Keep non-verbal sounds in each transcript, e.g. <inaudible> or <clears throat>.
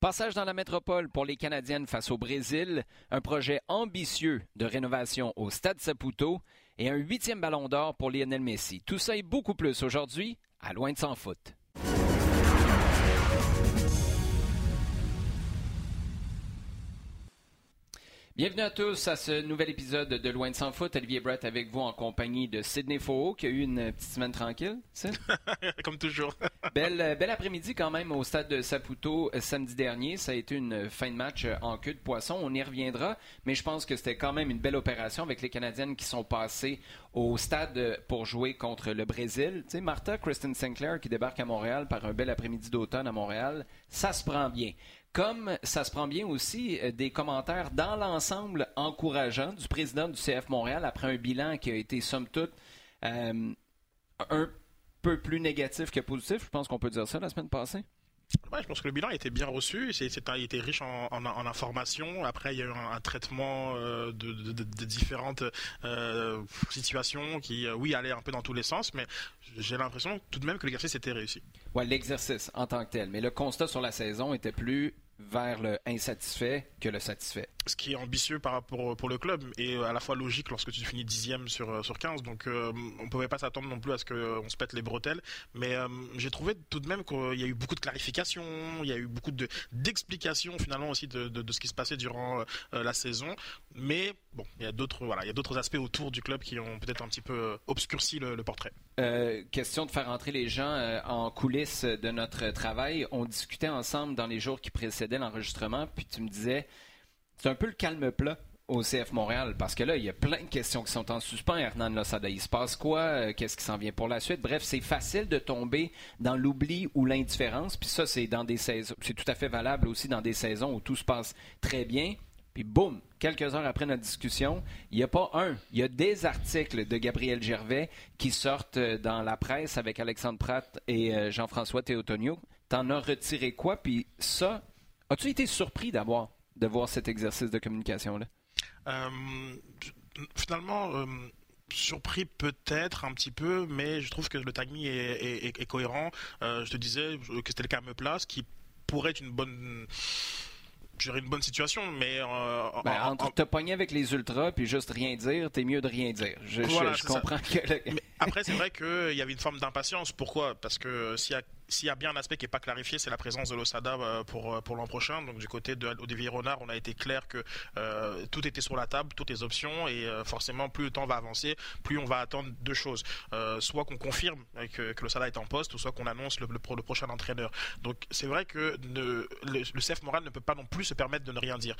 Passage dans la métropole pour les Canadiennes face au Brésil, un projet ambitieux de rénovation au Stade Saputo et un huitième ballon d'or pour Lionel Messi. Tout ça et beaucoup plus aujourd'hui à Loin de s'en foot. Bienvenue à tous à ce nouvel épisode de Loin de sans foot. Olivier Brett avec vous en compagnie de Sidney Faux qui a eu une petite semaine tranquille. <laughs> Comme toujours. <laughs> belle, belle après-midi quand même au stade de Saputo euh, samedi dernier. Ça a été une fin de match euh, en queue de poisson. On y reviendra, mais je pense que c'était quand même une belle opération avec les Canadiennes qui sont passées au stade pour jouer contre le Brésil. Tu sais, Martha Kristen Sinclair qui débarque à Montréal par un bel après-midi d'automne à Montréal, ça se prend bien. Comme ça se prend bien aussi euh, des commentaires dans l'ensemble encourageants du président du CF Montréal après un bilan qui a été, somme toute, euh, un peu plus négatif que positif. Je pense qu'on peut dire ça la semaine passée. Je pense que le bilan été bien reçu. Il était riche en, en, informations. Après, il y a eu un, traitement euh, de, différentes euh, situations qui, euh, oui, allaient un peu dans tous les sens, mais j'ai l'impression tout de même que l'exercice était réussi. Ouais, l'exercice en tant que tel. Mais le constat sur la saison était plus vers le insatisfait que le satisfait. Ce qui est ambitieux par rapport pour le club et à la fois logique lorsque tu finis dixième sur sur 15. Donc euh, on pouvait pas s'attendre non plus à ce qu'on se pète les bretelles. Mais euh, j'ai trouvé tout de même qu'il y a eu beaucoup de clarifications, il y a eu beaucoup de d'explications finalement aussi de, de, de, ce qui se passait durant euh, la saison. Mais bon, il y a d'autres voilà, il y a d'autres aspects autour du club qui ont peut-être un petit peu obscurci le, le portrait. question de faire entrer les gens en coulisses de notre travail. On discutait ensemble dans les jours qui précédaient l'enregistrement, puis tu me disais, c'est un peu le calme plat au CF Montréal, parce que là, il y a plein de questions qui sont en suspens, Hernan Losada. Il se passe quoi? Euh, qu'est-ce qui s'en vient pour la suite? Bref, c'est facile de tomber dans l'oubli ou l'indifférence, puis ça, c'est dans des saisons, c'est tout à fait valable aussi dans des saisons où tout se passe très bien. Puis boum, quelques heures après notre discussion, il n'y a pas un, il y a des articles de Gabriel Gervais qui sortent euh, dans la presse avec Alexandre Pratt et euh, Jean-François Théotonio. T'en as retiré quoi? Puis ça, As-tu été surpris d'avoir de voir cet exercice de communication-là? Euh, finalement, euh, surpris peut-être un petit peu, mais je trouve que le timing est, est, cohérent. Euh, je te disais que c'était le cas me place, qui pourrait être une bonne une bonne situation, mais euh, ben, entre te pogner avec les ultras puis juste rien dire, t'es mieux de rien dire. Je, je, comprends que. après, c'est vrai qu'il y avait une forme d'impatience. Pourquoi? Parce que s'il y a s'il y a bien un aspect qui n'est pas clarifié, c'est la présence de l'Osada euh, pour, euh, pour l'an prochain. Donc du côté de Renard, on a été clair que euh, tout était sur la table, toutes les options, et forcément, plus le temps va avancer, plus on va attendre deux choses. Soit qu'on confirme que, que l'Osada est en poste, ou soit qu'on annonce le, prochain entraîneur. Donc c'est vrai que le, le, CF Moral ne peut pas non plus se permettre de ne rien dire.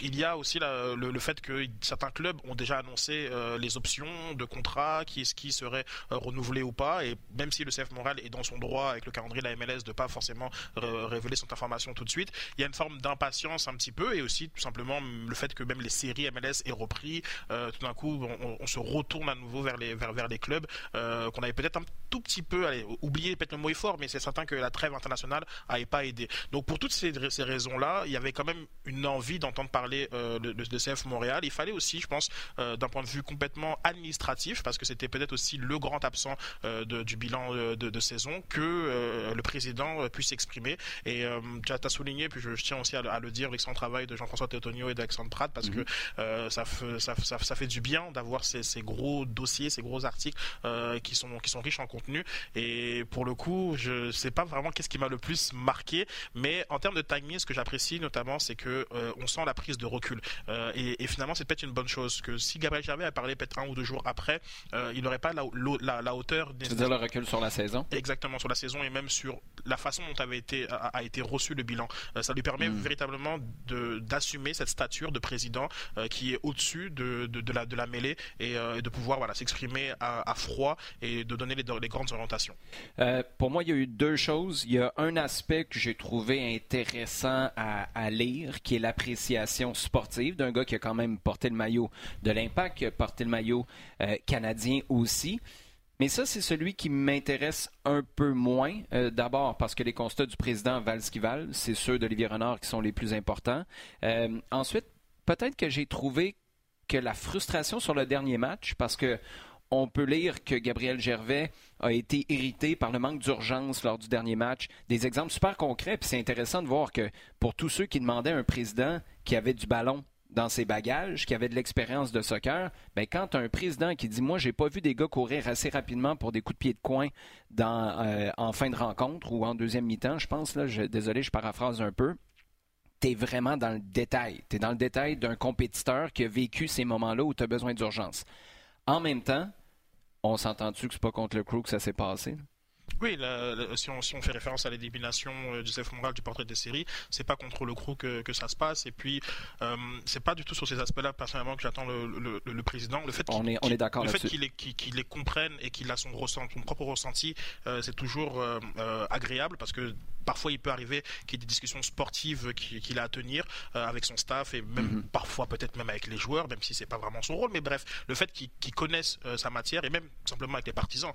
il y a aussi le, fait que certains clubs ont déjà annoncé les options de contrat, qui qui serait renouvelé ou pas, et même si le CF Moral est dans son droit avec le calendrier de la MLS de pas forcément révéler cette information tout de suite. Il y a une forme d'impatience un petit peu et aussi tout simplement le fait que même les séries MLS aient repris. Euh, tout d'un coup, on, se retourne à nouveau vers les vers, vers les clubs euh, qu'on avait peut-être un tout petit peu allez, oublié, peut-être le mot est fort, mais c'est certain que la trêve internationale n'avait pas aidé. Donc pour toutes ces, ces raisons-là, il y avait quand même une envie d'entendre parler euh, de, CF Montréal. Il fallait aussi, je pense, d'un point de vue complètement administratif, parce que c'était peut-être aussi le grand absent du bilan de, saison, que le président euh, puisse s'exprimer. Et euh, tu as, souligné, puis je, je tiens aussi à, à le dire, l'excellent travail de Jean-François Teutonio et d'Alexandre Pratt, parce mm -hmm. que ça, ça, ça, ça, fait du bien d'avoir ces, ces, gros dossiers, ces gros articles qui, sont, qui sont riches en contenu. Et pour le coup, je sais pas vraiment qu'est-ce qui m'a le plus marqué, mais en termes de timing, ce que j'apprécie notamment, c'est que on sent la prise de recul. Et, et, finalement, c'est peut-être une bonne chose. Que si Gabriel Gervais a parlé peut-être un ou deux jours après, il n'aurait pas la, la, la hauteur. Des... Tu veux dire le recul sur la saison? Exactement, sur la saison et même sur la façon dont avait été, a, a été reçu le bilan. Euh, ça lui permet mmh. véritablement d'assumer cette stature de président euh, qui est au-dessus de, de, de, la, de la mêlée et, euh, de pouvoir voilà, s'exprimer à, à, froid et de donner les, les grandes orientations. Pour moi, il y a eu deux choses. Il y a un aspect que j'ai trouvé intéressant à, à lire, qui est l'appréciation sportive d'un gars qui a quand même porté le maillot de l'Impact, qui a porté le maillot canadien aussi. Mais ça, c'est celui qui m'intéresse un peu moins. Euh, D'abord parce que les constats du président valent ce qu'ils valent. C'est ceux d'Olivier Renard qui sont les plus importants. Euh, ensuite, peut-être que j'ai trouvé que la frustration sur le dernier match, parce que on peut lire que Gabriel Gervais a été irrité par le manque d'urgence lors du dernier match. Des exemples super concrets, puis c'est intéressant de voir que pour tous ceux qui demandaient un président qui avait du ballon dans ses bagages, qui avait de l'expérience de soccer, ben quand un président qui dit Moi, j'ai pas vu des gars courir assez rapidement pour des coups de pied de coin euh, en fin de rencontre ou en deuxième mi-temps, je pense, là, désolé, je paraphrase un peu. Tu es vraiment dans le détail. Tu es dans le détail d'un compétiteur qui a vécu ces moments-là où tu as besoin d'urgence. En même temps, on s'entend-tu que c'est pas contre le crew que ça s'est passé? Oui, si, on, fait référence à l'élimination euh, du Joseph Moral du portrait des séries, c'est pas contre le crew que, ça se passe. Et puis, euh, c'est pas du tout sur ces aspects-là, personnellement, que j'attends le, président. Le fait on est, on est d'accord Le fait qu'il les, comprenne et qu'il a son, son propre ressenti, euh, c'est toujours agréable parce que parfois il peut arriver qu'il y ait des discussions sportives qu'il a à tenir avec son staff et même mhm. parfois peut-être même avec les joueurs, même si c'est pas vraiment son rôle. Mais bref, le fait qu'il connaisse sa matière et même simplement avec les partisans,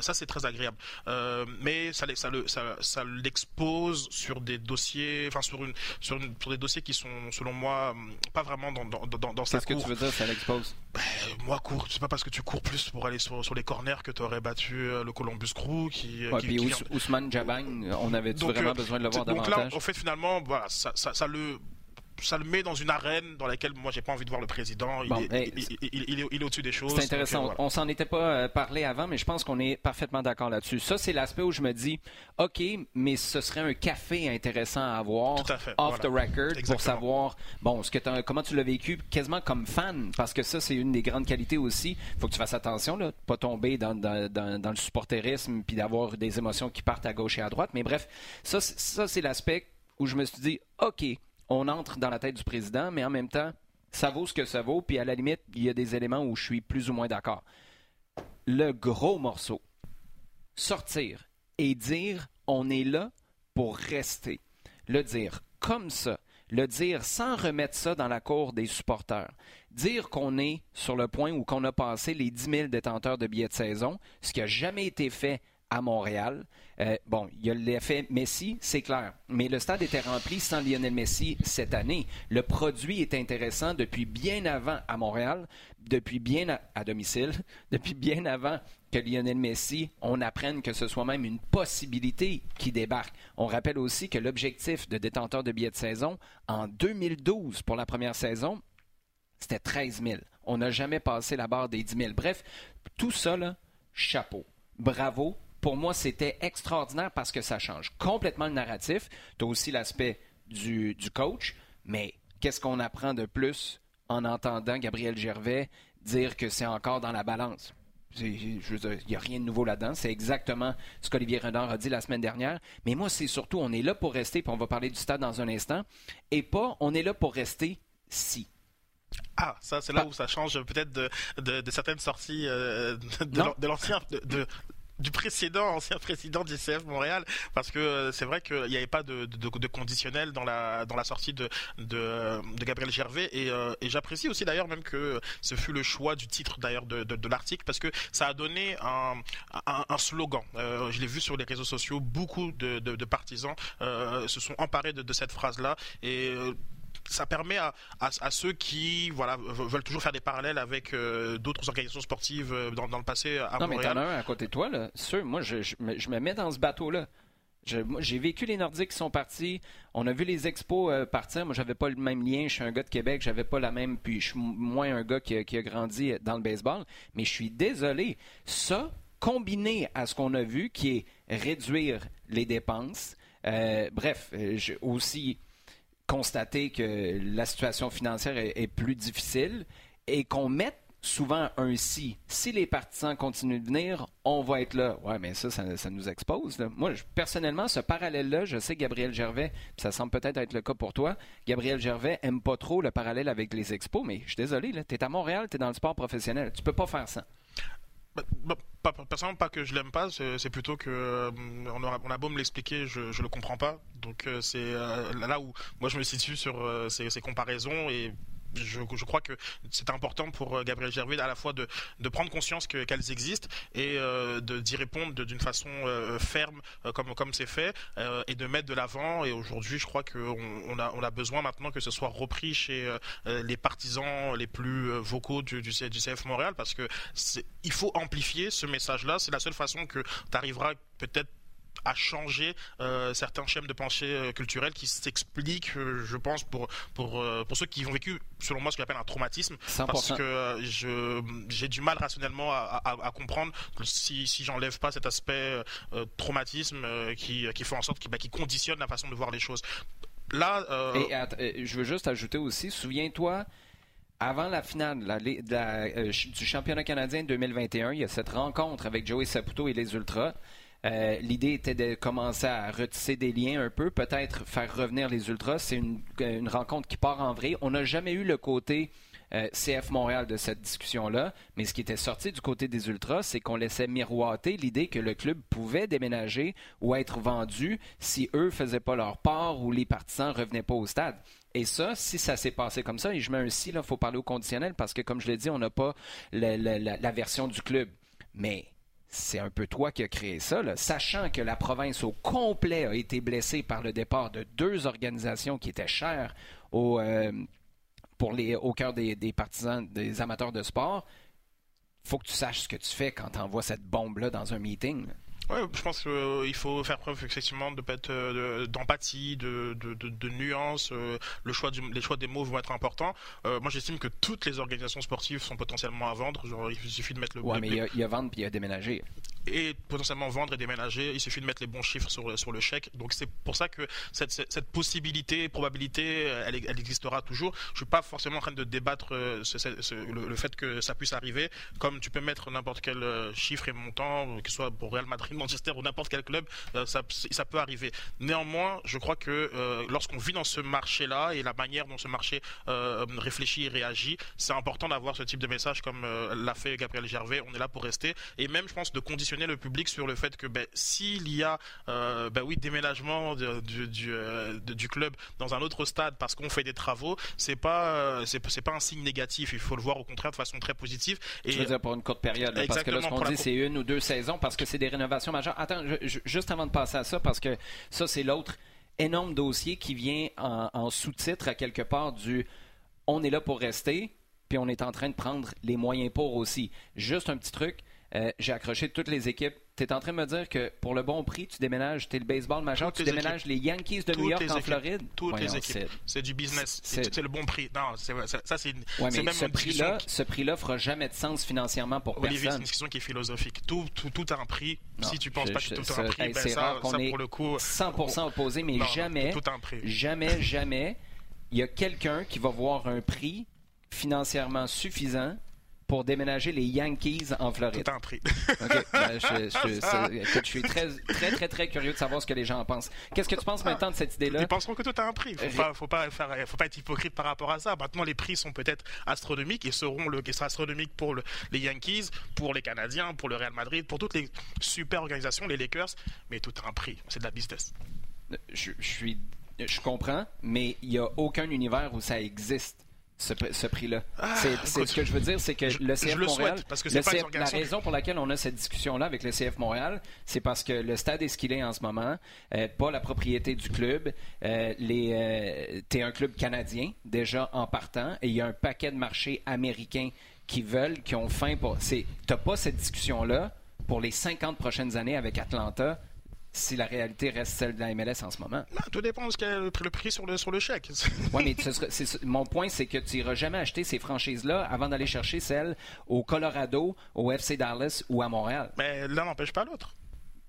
ça c'est très agréable. Euh, mais ça, ça, ça, ça l'expose sur des dossiers, enfin sur, une, sur, une, des dossiers qui sont, selon moi, pas vraiment dans, dans, dans, dans sa Qu'est-ce que tu veux dire, ça l'expose? Ben, Moi, cours, c'est pas parce que tu cours plus pour aller sur, sur les corners que tu aurais battu euh, le Columbus Crew. Qui, ouais, puis Ousmane Jabang, on avait vraiment euh, besoin de le voir davantage. Donc là, en fait, finalement, voilà, ça, ça, ça le ça le met dans une arène dans laquelle moi j'ai pas envie de voir le président. Il, est, il, est, au-dessus des choses. C'est intéressant. On s'en était pas euh, parlé avant, mais je pense qu'on est parfaitement d'accord là-dessus. Ça, c'est l'aspect où je me dis, OK, mais ce serait un café intéressant à avoir off the record pour savoir, bon, ce que comment tu l'as vécu quasiment comme fan, parce que ça, c'est une des grandes qualités aussi. Il faut que tu fasses attention, là, pas tomber dans, dans, le supporterisme puis d'avoir des émotions qui partent à gauche et à droite. Mais bref, ça, ça c'est l'aspect où je me suis dit, OK, on entre dans la tête du président, mais en même temps, ça vaut ce que ça vaut, puis à la limite, il y a des éléments où je suis plus ou moins d'accord. Le gros morceau, sortir et dire on est là pour rester. Le dire comme ça, le dire sans remettre ça dans la cour des supporters. Dire qu'on est sur le point où qu'on a passé les 10 000 détenteurs de billets de saison, ce qui n'a jamais été fait à Montréal. Euh, bon, il y a l'effet Messi, c'est clair. Mais le stade était rempli sans Lionel Messi cette année. Le produit est intéressant depuis bien avant à Montréal, depuis bien à, domicile, <laughs> depuis bien avant que Lionel Messi, on apprenne que ce soit même une possibilité qui débarque. On rappelle aussi que l'objectif de détenteur de billets de saison en 2012 pour la première saison, c'était 13 000. On n'a jamais passé la barre des 10 000. Bref, tout ça, chapeau. Bravo, pour moi, c'était extraordinaire parce que ça change complètement le narratif. Tu as aussi l'aspect du, coach, mais qu'est-ce qu'on apprend de plus en entendant Gabriel Gervais dire que c'est encore dans la balance? il n'y a rien de nouveau là-dedans. C'est exactement ce qu'Olivier Renard a dit la semaine dernière. Mais moi, c'est surtout, on est là pour rester, puis on va parler du stade dans un instant, et pas, on est là pour rester si. Ah, ça, c'est là où ça change peut-être de, certaines sorties euh, de, l'ancien, de, du précédent ancien président du CF Montréal parce que euh, c'est vrai qu'il n'y avait pas de, conditionnel dans la sortie de Gabriel Gervais. Euh, et, j'apprécie aussi d'ailleurs même que ce fut le choix du titre d'ailleurs de, l'article parce que ça a donné un, slogan. Euh, je l'ai vu sur les réseaux sociaux. Beaucoup de, partisans se sont emparés de, cette phrase là ça permet à, à, ceux qui voilà, veulent toujours faire des parallèles avec euh, d'autres organisations sportives euh, dans, dans, le passé à non, Montréal. mais t'en as un à côté de toi, là. Sûr, moi, je, je, me mets dans ce bateau-là. J'ai vécu les Nordiques qui sont partis. On a vu les expos euh, partir. Moi, j'avais pas le même lien. Je suis un gars de Québec. J'avais pas la même. Puis, je suis moins un gars qui, qui, a grandi dans le baseball. Mais je suis désolé. Ça, combiné à ce qu'on a vu, qui est réduire les dépenses. bref, aussi constater que la situation financière est, plus difficile et qu'on mette souvent un si. Si les partisans continuent de venir, on va être là. Ouais, mais ça, ça, nous expose. Moi, personnellement, ce parallèle-là, je sais Gabriel Gervais, ça semble peut-être être le cas pour toi. Gabriel Gervais aime pas trop le parallèle avec les expos, mais je suis désolé, tu es à Montréal, tu es dans le sport professionnel. Tu peux pas faire ça. Bah, bah, personnellement, pas que je l'aime pas, c'est plutôt que euh, on, a, beau me l'expliquer, je, je le comprends pas. Donc euh, c'est euh, là où moi je me situe sur ces, comparaisons et je, crois que c'est important pour euh, Gabriel Gervais à la fois de, prendre conscience qu'elles existent et euh, d'y répondre d'une façon euh, ferme comme c'est fait et de mettre de l'avant. Et aujourd'hui, je crois qu'on on a, besoin maintenant que ce soit repris chez les partisans les plus vocaux du, CF Montréal parce que il faut amplifier ce message-là. C'est la seule façon que tu arriveras peut-être à changer euh, certains schèmes de pensée euh, culturels qui s'expliquent, euh, je pense, pour, pour, pour ceux qui ont vécu, selon moi, ce qu'on appelle un traumatisme. Parce que j'ai du mal rationnellement à, à, comprendre si, si j'enlève pas cet aspect traumatisme qui, qui fait en sorte bah, qui conditionne la façon de voir les choses. Là, Et, je veux juste ajouter aussi, souviens-toi, avant la finale du championnat canadien 2021, il y a cette rencontre avec Joey Saputo et les Ultras. Euh, l'idée était de commencer à retisser des liens un peu, peut-être faire revenir les Ultras. C'est une, rencontre qui part en vrai. On n'a jamais eu le côté euh, CF Montréal de cette discussion-là, mais ce qui était sorti du côté des Ultras, c'est qu'on laissait miroiter l'idée que le club pouvait déménager ou être vendu si eux faisaient pas leur part ou les partisans revenaient pas au stade. Et ça, si ça s'est passé comme ça, et je mets un si, il faut parler au conditionnel parce que, comme je l'ai dit, on n'a pas la version du club. Mais c'est un peu toi qui as créé ça, sachant que la province au complet a été blessée par le départ de deux organisations qui étaient chères au, euh, cœur des, partisans, des amateurs de sport. faut que tu saches ce que tu fais quand tu envoies cette bombe-là dans un meeting. Ouais, je pense qu'il euh, faut faire preuve effectivement de euh, d'empathie, de, de, de, de, nuance. Euh, le choix du, les choix des mots vont être importants. moi, j'estime que toutes les organisations sportives sont potentiellement à vendre. Genre, il suffit de mettre le. Ouais, mais il y, a, il y a vendre puis il y a déménager et potentiellement vendre et déménager. Il suffit de mettre les bons chiffres sur, sur le chèque. Donc c'est pour ça que cette, cette, possibilité, probabilité, elle, elle, existera toujours. Je suis pas forcément en train de débattre euh, le, fait que ça puisse arriver. Comme tu peux mettre n'importe quel chiffre et montant, que ce soit pour Real Madrid, Manchester ou n'importe quel club, euh, ça, ça, peut arriver. Néanmoins, je crois que lorsqu'on vit dans ce marché-là et la manière dont ce marché réfléchit et réagit, c'est important d'avoir ce type de message comme l'a fait Gabriel Gervais. On est là pour rester et même, je pense, de conditionner le public sur le fait que ben, s'il y a euh, ben oui, déménagement du, du, euh, du, club dans un autre stade parce qu'on fait des travaux, c'est pas euh, c'est pas un signe négatif. Il faut le voir au contraire de façon très positive. Et, je veux dire pour une courte période, parce que là ce qu'on dit c'est une ou deux saisons parce que c'est des rénovations Attends, juste avant de passer à ça, parce que ça c'est l'autre énorme dossier qui vient en, en sous-titre à quelque part du on est là pour rester, puis on est en train de prendre les moyens pour aussi. Juste un petit truc. Euh, j'ai accroché toutes les équipes. Tu es en train de me dire que pour le bon prix, tu déménages, tu es le baseball majeur, tu déménages les Yankees de New York en Floride? Toutes les équipes. C'est du business. C'est le bon prix. Non, ça, c'est même ce prix-là ce prix-là fera jamais de sens financièrement pour Olivier, personne. c'est une question qui est philosophique. Tout, tout, tout a un prix. si tu penses pas que tout a un prix, ben ça, ça pour le coup... 100% opposé, mais jamais, jamais, jamais, il y a quelqu'un qui va voir un prix financièrement suffisant pour déménager les Yankees en Floride. Tout en prix. Ben, <laughs> je, suis très, très, très, très curieux de savoir ce que les gens en pensent. Qu'est-ce que tu penses maintenant de cette idée-là? Ils penseront que tout a un prix. Il ne faut, pas, faut pas être hypocrite par rapport à ça. Maintenant, les prix sont peut-être astronomiques et seront le, sera astronomiques pour les Yankees, pour les Canadiens, pour le Real Madrid, pour toutes les super organisations, les Lakers, mais tout a un prix. C'est de la business. Je, suis, je comprends, mais il n'y a aucun univers où ça existe ce, prix-là. Ah, c'est ce que je veux dire, c'est que le CF Montréal, parce que la raison pour laquelle on a cette discussion-là avec le CF Montréal, c'est parce que le stade est ce qu'il est en ce moment, euh, pas la propriété du club. Euh, les, euh, t'es un club canadien déjà en partant, et il y a un paquet de marchés américains qui veulent, qui ont faim pour. C'est, t'as pas cette discussion-là pour les 50 prochaines années avec Atlanta si la réalité reste celle de la MLS en ce moment. tout dépend de ce qu'est le prix sur le, sur le chèque. <laughs> oui, mais mon point, c'est que tu n'iras jamais acheter ces franchises-là avant d'aller chercher celles au Colorado, au FC Dallas ou à Montréal. Mais l'un n'empêche pas l'autre.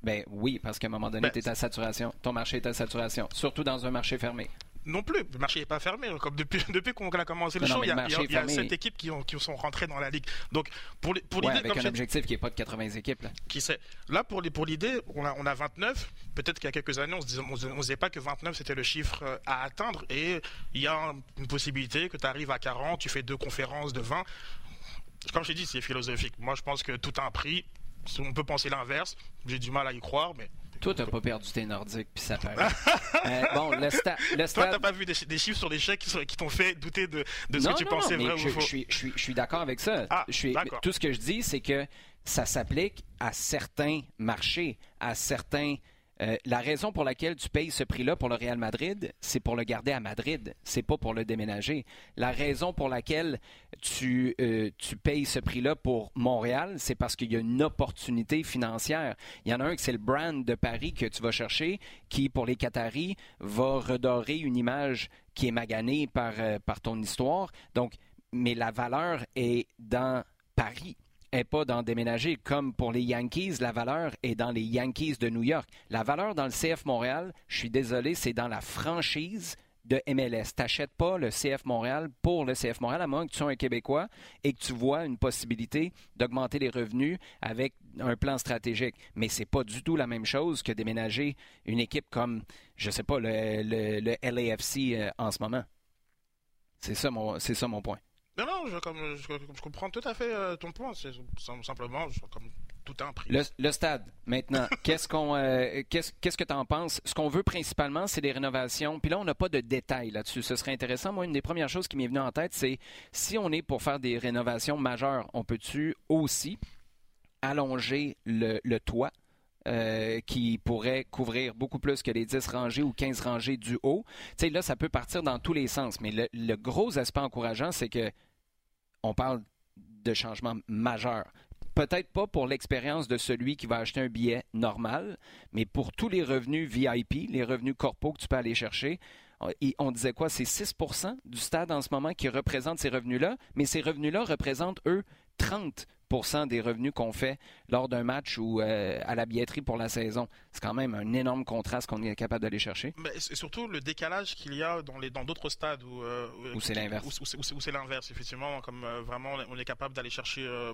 Ben oui, parce qu'à un moment donné, ben, tu es à saturation. Ton marché est à saturation, surtout dans un marché fermé non plus. Le marché n'est pas fermé. Comme depuis, <laughs> depuis qu'on a commencé le show, il y a, y a, sept équipes qui, ont, qui sont rentrées dans la ligue. Donc, pour, pour l'idée. avec un objectif qui n'est pas de 80 équipes. Là. Qui sait. Là, pour, pour l'idée, on a, on a 29. Peut-être qu'il y a quelques années, on ne disait, pas que 29 c'était le chiffre euh, à atteindre. Et il y a une possibilité que tu arrives à 40, tu fais deux conférences de 20. Comme je t'ai dit, c'est philosophique. Moi, je pense que tout a un prix. On peut penser l'inverse. J'ai du mal à y croire, mais Toi, t'as pas perdu tes nordiques, puis ça paraît. <laughs> euh, bon, le, sta le stade. Toi, t'as pas vu des, des, chiffres sur les chèques qui, qui t'ont fait douter de, de ce non, que tu non, pensais non, vrai je, ou faux. Je suis, je suis, je suis d'accord avec ça. Ah, je suis, tout ce que je dis, c'est que ça s'applique à certains marchés, à certains. Euh, la raison pour laquelle tu payes ce prix-là pour le Real Madrid, c'est pour le garder à Madrid, c'est pas pour le déménager. La raison pour laquelle tu, euh, tu payes ce prix-là pour Montréal, c'est parce qu'il y a une opportunité financière. Il y en a un qui c'est le brand de Paris que tu vas chercher, qui pour les Qataris va redorer une image qui est maganée par, euh, par ton histoire. Donc, mais la valeur est dans Paris n'est pas dans déménager. Comme pour les Yankees, la valeur est dans les Yankees de New York. La valeur dans le CF Montréal, je suis désolé, c'est dans la franchise de MLS. Tu n'achètes pas le CF Montréal pour le CF Montréal, à moins que tu sois un Québécois et que tu vois une possibilité d'augmenter les revenus avec un plan stratégique. Mais c'est pas du tout la même chose que déménager une équipe comme, je sais pas, le, LAFC euh, en ce moment. C'est ça c'est ça mon point. Non, non, je, comme, je, je, comprends tout à fait euh, ton point. C'est simplement je, comme tout un prix. Le, le stade, maintenant, <laughs> qu'est-ce qu'on, euh, qu'est-ce, qu'est-ce que tu en penses? Ce qu'on veut principalement, c'est des rénovations. Puis là, on n'a pas de détails là-dessus. Ce serait intéressant. Moi, une des premières choses qui m'est venue en tête, c'est si on est pour faire des rénovations majeures, on peut-tu aussi allonger le, le toit? Euh, qui pourrait couvrir beaucoup plus que les 10 rangées ou 15 rangées du haut? Tu sais, là, ça peut partir dans tous les sens, mais le, le gros aspect encourageant, c'est que on parle de changements majeurs. Peut-être pas pour l'expérience de celui qui va acheter un billet normal, mais pour tous les revenus VIP, les revenus corpaux que tu peux aller chercher, on disait quoi? C'est 6% du stade en ce moment qui représente ces revenus-là, mais ces revenus-là représentent, eux, 30 des revenus qu'on fait lors d'un match ou euh, à la billetterie pour la saison. C'est quand même un énorme contraste qu'on est capable d'aller chercher. Mais c'est surtout le décalage qu'il y a dans les dans d'autres stades où, euh, où c'est l'inverse. Où, c'est l'inverse, effectivement, comme euh, vraiment on est capable d'aller chercher euh,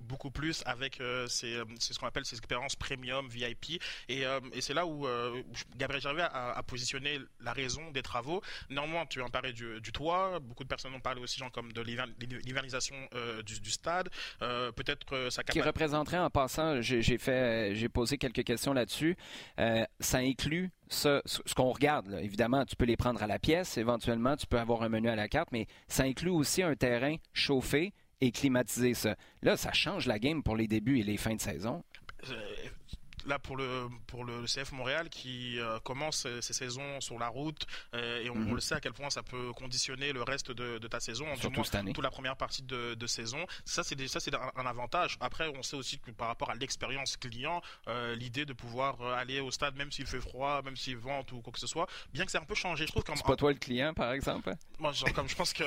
beaucoup plus avec ces, c'est ce qu'on appelle ces expériences premium VIP et, et c'est là où Gabriel Gervais a, a, positionné la raison des travaux. Néanmoins, tu en parlais du, du toit, beaucoup de personnes ont parlé aussi genre comme de l'hivernisation du, du, stade peut-être ça qui représenterait en passant, j'ai fait, j'ai posé quelques questions là-dessus. Euh, ça inclut ça, ce qu'on regarde. Là. Évidemment, tu peux les prendre à la pièce. Éventuellement, tu peux avoir un menu à la carte, mais ça inclut aussi un terrain chauffé et climatisé. Ça. Là, ça change la game pour les débuts et les fins de saison. Euh, là pour le pour le CF Montréal qui euh, commence ses saisons sur la route euh, et on, mm -hmm. on, le sait à quel point ça peut conditionner le reste de, de ta saison, Surtout du moins cette année. toute la première partie de, de saison. Ça c'est ça c'est un, un, avantage. Après on sait aussi que par rapport à l'expérience client, euh, l'idée de pouvoir aller au stade même s'il fait froid, même s'il vente ou quoi que ce soit, bien que c'est un peu changé. Je trouve C'est pas toi le client par exemple? Moi genre, comme je pense que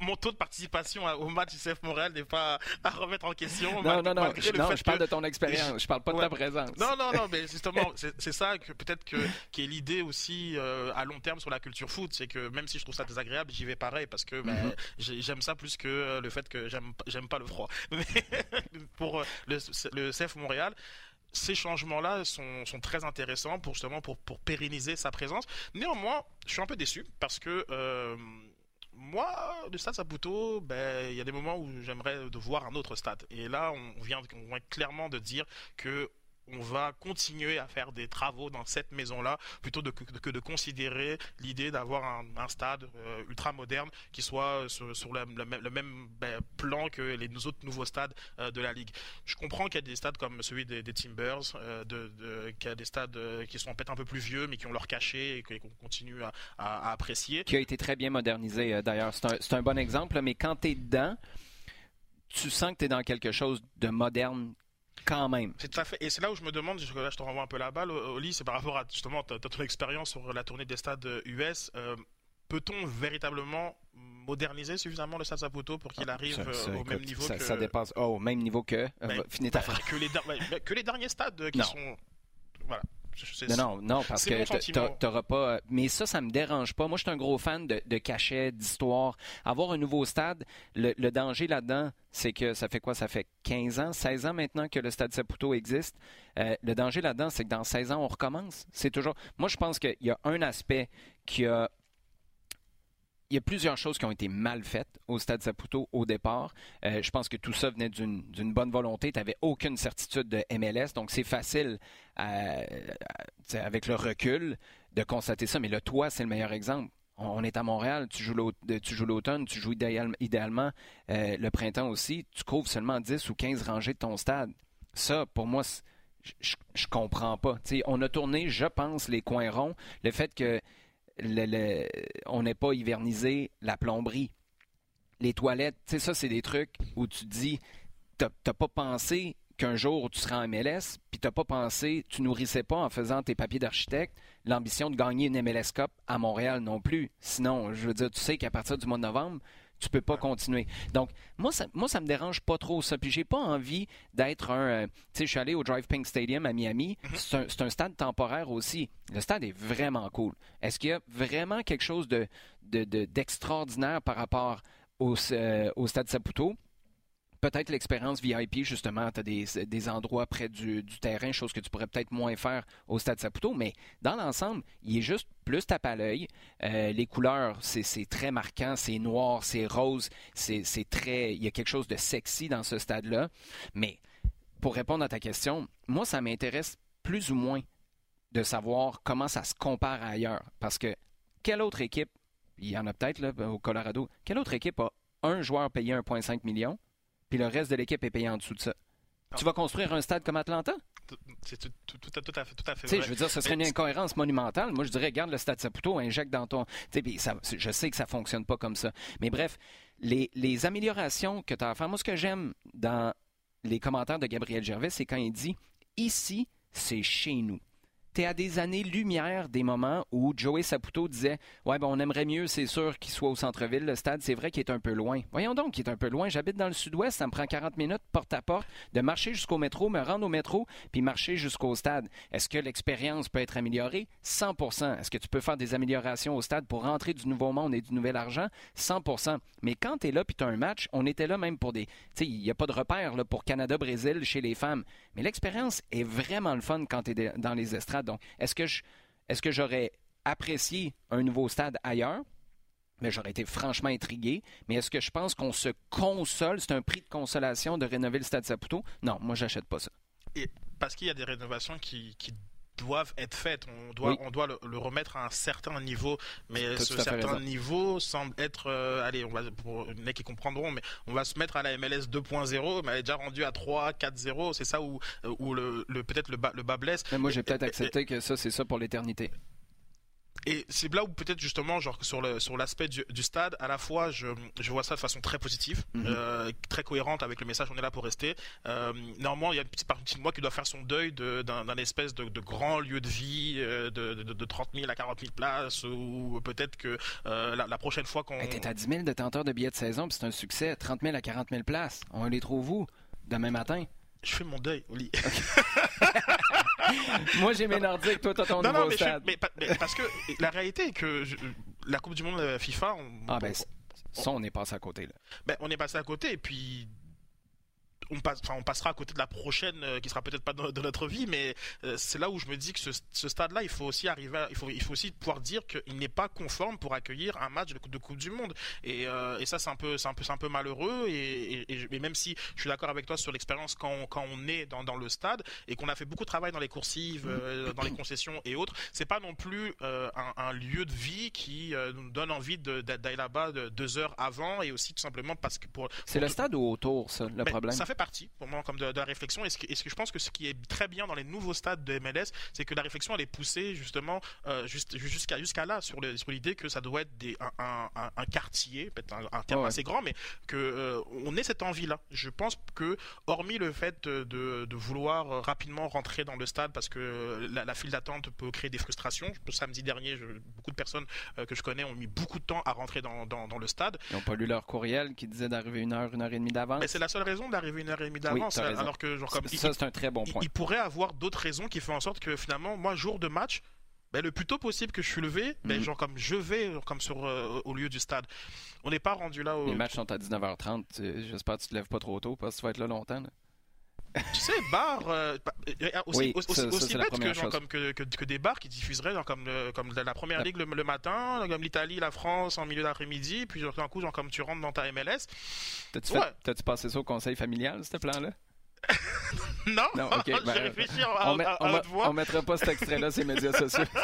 mon taux de participation au match du CF Montréal n'est pas à remettre en question. Non non non, je, non, je parle que... de ton expérience, je parle pas de ta présence. Non non non, mais justement, c'est ça que peut-être que qui est l'idée aussi euh, à long terme sur la culture foot, c'est que même si je trouve ça désagréable, j'y vais pareil parce que bah, mm -hmm. j'aime ça plus que le fait que j'aime j'aime pas le froid. <laughs> Mais pour le, le CF Montréal, ces changements-là sont, sont, très intéressants pour justement pour, pour pérenniser sa présence. Néanmoins, je suis un peu déçu parce que euh, moi, le stade Saputo, ben, il y a des moments où j'aimerais de voir un autre stade. Et là, on vient, on vient clairement de dire que on va continuer à faire des travaux dans cette maison-là plutôt que, de considérer l'idée d'avoir un, stade euh, ultra moderne qui soit sur, sur le, même ben, plan que les autres nouveaux stades euh, de la ligue. Je comprends qu'il y a des stades comme celui des, Timbers, euh, qu'il y a des stades qui sont peut-être un peu plus vieux mais qui ont leur cachet et qu'on continue à, apprécier. Qui a été très bien modernisé d'ailleurs. C'est un, un bon exemple, mais quand tu es dedans, tu sens que tu es dans quelque chose de moderne quand même. C'est tout à fait. Et c'est là où je me demande, là je te renvoie un peu la balle, Oli, c'est par rapport à justement ton expérience sur la tournée des stades US. Euh, Peut-on véritablement moderniser suffisamment le stade Saputo pour qu'il arrive ça, ça, au écoute, même niveau ça, que... ça dépasse oh, au même niveau que ben, <laughs> finis ta ben, que, les, ben, que les derniers stades qui non. sont voilà non, non, non, parce que t'auras pas. Mais ça, ça me dérange pas. Moi, je suis un gros fan de, de cachet, d'histoire. Avoir un nouveau stade, le, le danger là-dedans, c'est que ça fait quoi? Ça fait 15 ans, 16 ans maintenant que le stade Saputo existe. Euh, le danger là-dedans, c'est que dans 16 ans, on recommence. C'est toujours. Moi, je pense qu'il y a un aspect qui a il y a plusieurs choses qui ont été mal faites au Stade Saputo au départ. Euh, je pense que tout ça venait d'une bonne volonté. Tu n'avais aucune certitude de MLS, donc c'est facile avec le recul de constater ça. Mais le toit, c'est le meilleur exemple. On est à Montréal, tu joues l'automne, tu joues idéalement euh, le printemps aussi, tu couvres seulement 10 ou 15 rangées de ton stade. Ça, pour moi, je, je comprends pas. on a tourné, je pense, les coins ronds. Le fait que on n'ait pas hivernisé la plomberie, les toilettes, ça, c'est des trucs où tu te dis, t'as pas pensé qu'un jour tu seras en MLS, puis t'as pas pensé, tu nourrissais pas en faisant tes papiers d'architecte l'ambition de gagner une MLS Cup à Montréal non plus. Sinon, je veux dire, tu sais qu'à partir du mois de novembre, tu peux pas continuer. Donc, moi, ça, moi, ça me dérange pas trop ça. Puis, j'ai pas envie d'être un. Euh, tu sais, je suis allé au Drive Pink Stadium à Miami. Mm-hmm. C'est un, stade temporaire aussi. Le stade est vraiment cool. Est-ce qu'il y a vraiment quelque chose de, d'extraordinaire par rapport au, euh, au stade Saputo? Peut-être l'expérience VIP, justement, tu as des, endroits près du, terrain, chose que tu pourrais peut-être moins faire au Stade Saputo, mais dans l'ensemble, il est juste plus tape à l'œil. Euh, les couleurs, c'est très marquant, c'est noir, c'est rose, c'est très... Il y a quelque chose de sexy dans ce stade-là. Mais pour répondre à ta question, moi, ça m'intéresse plus ou moins de savoir comment ça se compare ailleurs. Parce que quelle autre équipe, il y en a peut-être au Colorado, quelle autre équipe a un joueur payé 1,5 million puis le reste de l'équipe est payé en dessous de ça. Tu vas construire un stade comme Atlanta? C'est tout, à fait, tout à fait vrai. Je veux dire, ce serait une incohérence monumentale. Moi, je dirais, garde le stade Saputo, injecte dans ton... Ça, je sais que ça fonctionne pas comme ça. Mais bref, les, les améliorations que tu as à faire, moi, ce que j'aime dans les commentaires de Gabriel Gervais, c'est quand il dit « Ici, c'est chez nous » tu es à des années-lumière des moments où Joey Saputo disait Ouais, ben, on aimerait mieux, c'est sûr, qu'il soit au centre-ville. Le stade, c'est vrai qu'il est un peu loin. Voyons donc, il est un peu loin. J'habite dans le sud-ouest, ça me prend 40 minutes porte à porte de marcher jusqu'au métro, me rendre au métro, puis marcher jusqu'au stade. Est-ce que l'expérience peut être améliorée? 100% Est-ce que tu peux faire des améliorations au stade pour rentrer du nouveau monde et du nouvel argent? 100% Mais quand tu es là puis tu as un match, on était là même pour des. Tu sais, il n'y a pas de repère là, pour Canada-Brésil chez les femmes. Mais l'expérience est vraiment le fun quand tu es dans les estrades. Donc, est-ce que j'aurais apprécié un nouveau stade ailleurs? Mais j'aurais été franchement intrigué. Mais est-ce que je pense qu'on se console? C'est un prix de consolation de rénover le stade Saputo? Non, moi, j'achète pas ça. Et parce qu'il y a des rénovations qui doivent être faites. On doit, on doit le, remettre à un certain niveau, mais ce certain niveau semble être, euh, allez, on va pour les mecs qui comprendront, mais on va se mettre à la MLS 2.0, mais elle est déjà rendue à 3, 4-0. C'est ça où, où le, peut-être le bas, le bas blesse. Mais moi, j'ai peut-être accepté que ça, c'est ça pour l'éternité. Et c'est là où peut-être justement, genre sur le sur l'aspect du, stade, à la fois je, je vois ça de façon très positive, mhm. euh, très cohérente avec le message on est là pour rester. Euh, néanmoins, il y a une petite partie de moi qui doit faire son deuil d'un espèce de, de, grand lieu de vie euh, de, de, de, 30 000 à 40 000 places, ou peut-être que euh, la, la, prochaine fois qu'on... T'es à 10 000 détenteurs de billets de saison, puis c'est un succès. 30 000 à 40 000 places. On les trouve où? Demain matin? Je fais mon deuil au <laughs> lit. <laughs> Moi, j'ai mes nordiques, toi, t'as ton non, nouveau non, mais, stade. mais, parce que la réalité est que la Coupe du Monde FIFA... On, ah ben, ça, on est passé à côté, là. Ben, on est passé à côté, et puis on, passe, on passera à côté de la prochaine euh, qui sera peut-être pas de, notre vie, mais euh, c'est là où je me dis que ce, stade-là, il faut aussi arriver, il faut, il faut aussi pouvoir dire qu'il n'est pas conforme pour accueillir un match de, de Coupe du Monde. Et, euh, et ça, c'est un peu, c'est un peu, c'est un peu malheureux. Et, et, même si je suis d'accord avec toi sur l'expérience quand, on, quand on est dans, dans le stade et qu'on a fait beaucoup de travail dans les coursives, dans les concessions et autres, c'est pas non plus un, un, lieu de vie qui nous donne envie d'aller là-bas deux heures avant et aussi tout simplement parce que pour. C'est le stade ou autour, ça, le problème? Ça fait partie, pour moi, comme de, la réflexion. Et ce, que, je pense que ce qui est très bien dans les nouveaux stades de MLS, c'est que la réflexion, elle est poussée justement euh, jusqu'à jusqu'à là, sur l'idée que ça doit être des, un, un, quartier, peut-être un, terme assez grand, mais que euh, on ait cette envie-là. Je pense que, hormis le fait de, de, vouloir rapidement rentrer dans le stade parce que la, file d'attente peut créer des frustrations. Samedi dernier, beaucoup de personnes euh, que je connais ont mis beaucoup de temps à rentrer dans, dans, dans le stade. Ils n'ont pas lu leur courriel qui disait d'arriver une heure, une heure et demie d'avance. Mais c'est la seule raison d'arriver une heure et demie d'avance. alors que, genre, comme. Ça, c'est un très bon point. Il, pourrait avoir d'autres raisons qui font en sorte que finalement, moi, jour de match, ben, le plus tôt possible que je suis levé, ben, mhm. genre comme je vais comme sur euh, au lieu du stade. On n'est pas rendu là. Au... Les matchs sont à 19h30. J'espère que tu te lèves pas trop tôt parce que tu vas être là longtemps. Tu sais, bars, euh, aussi, bête que, des bars qui diffuseraient comme, comme la première ligue le, matin, comme l'Italie, la France en milieu d'après-midi, puis d'un coup, genre, comme tu rentres dans ta MLS. T'as-tu passé ça au conseil familial, ce plan-là? <laughs> non, non okay, <laughs> ben, on, on, mettra pas cet extrait-là sur les médias sociaux. <laughs>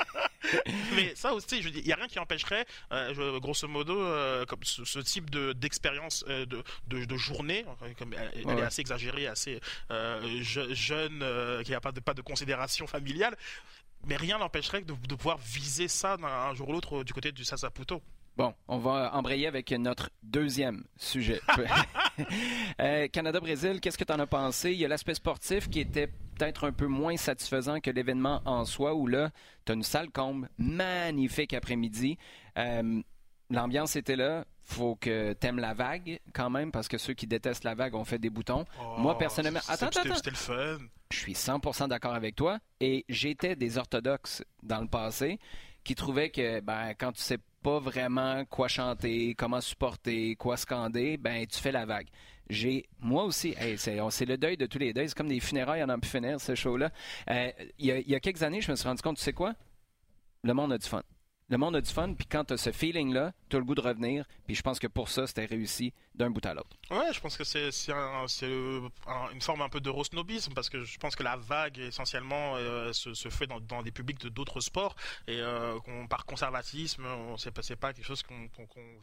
<laughs> mais ça aussi, je dis, il y a rien qui empêcherait, euh, grosso modo, euh, comme ce, type de d'expérience euh, de, de, journée, comme elle, est assez exagérée, assez jeune, qui n'a pas de pas de considération familiale. Mais rien n'empêcherait de, de pouvoir viser ça un jour ou l'autre du côté du Sasaputo. Bon, on va embrayer avec notre deuxième sujet. <laughs> <laughs> Euh, Canada-Brésil, qu'est-ce que tu en as pensé? Il y a l'aspect sportif qui était peut-être un peu moins satisfaisant que l'événement en soi, où là, tu as une salle comble, magnifique après-midi. Euh, l'ambiance était là. Faut que t'aimes la vague quand même, parce que ceux qui détestent la vague ont fait des boutons. Moi, oh, personnellement... Attends, attends, C'était le fun. Je suis 100% d'accord avec toi. Et j'étais des orthodoxes dans le passé qui trouvaient que ben, quand tu sais pas vraiment quoi chanter, comment supporter, quoi scander, ben tu fais la vague. J'ai moi aussi, c'est le deuil de tous les deuils, c'est comme des funérailles en pu finir ce show-là. Euh, il y, a quelques années, je me suis rendu compte, tu sais quoi? Le monde a du fun. Le monde a du fun, puis quand tu as ce feeling-là, tu as le goût de revenir, puis je pense que pour ça, c'était réussi d'un bout à l'autre. Ouais, je pense que c'est une forme un peu de snobisme parce que je pense que la vague essentiellement euh, se, fait dans, des publics de d'autres sports et euh, par conservatisme, on sait pas, quelque chose qu'on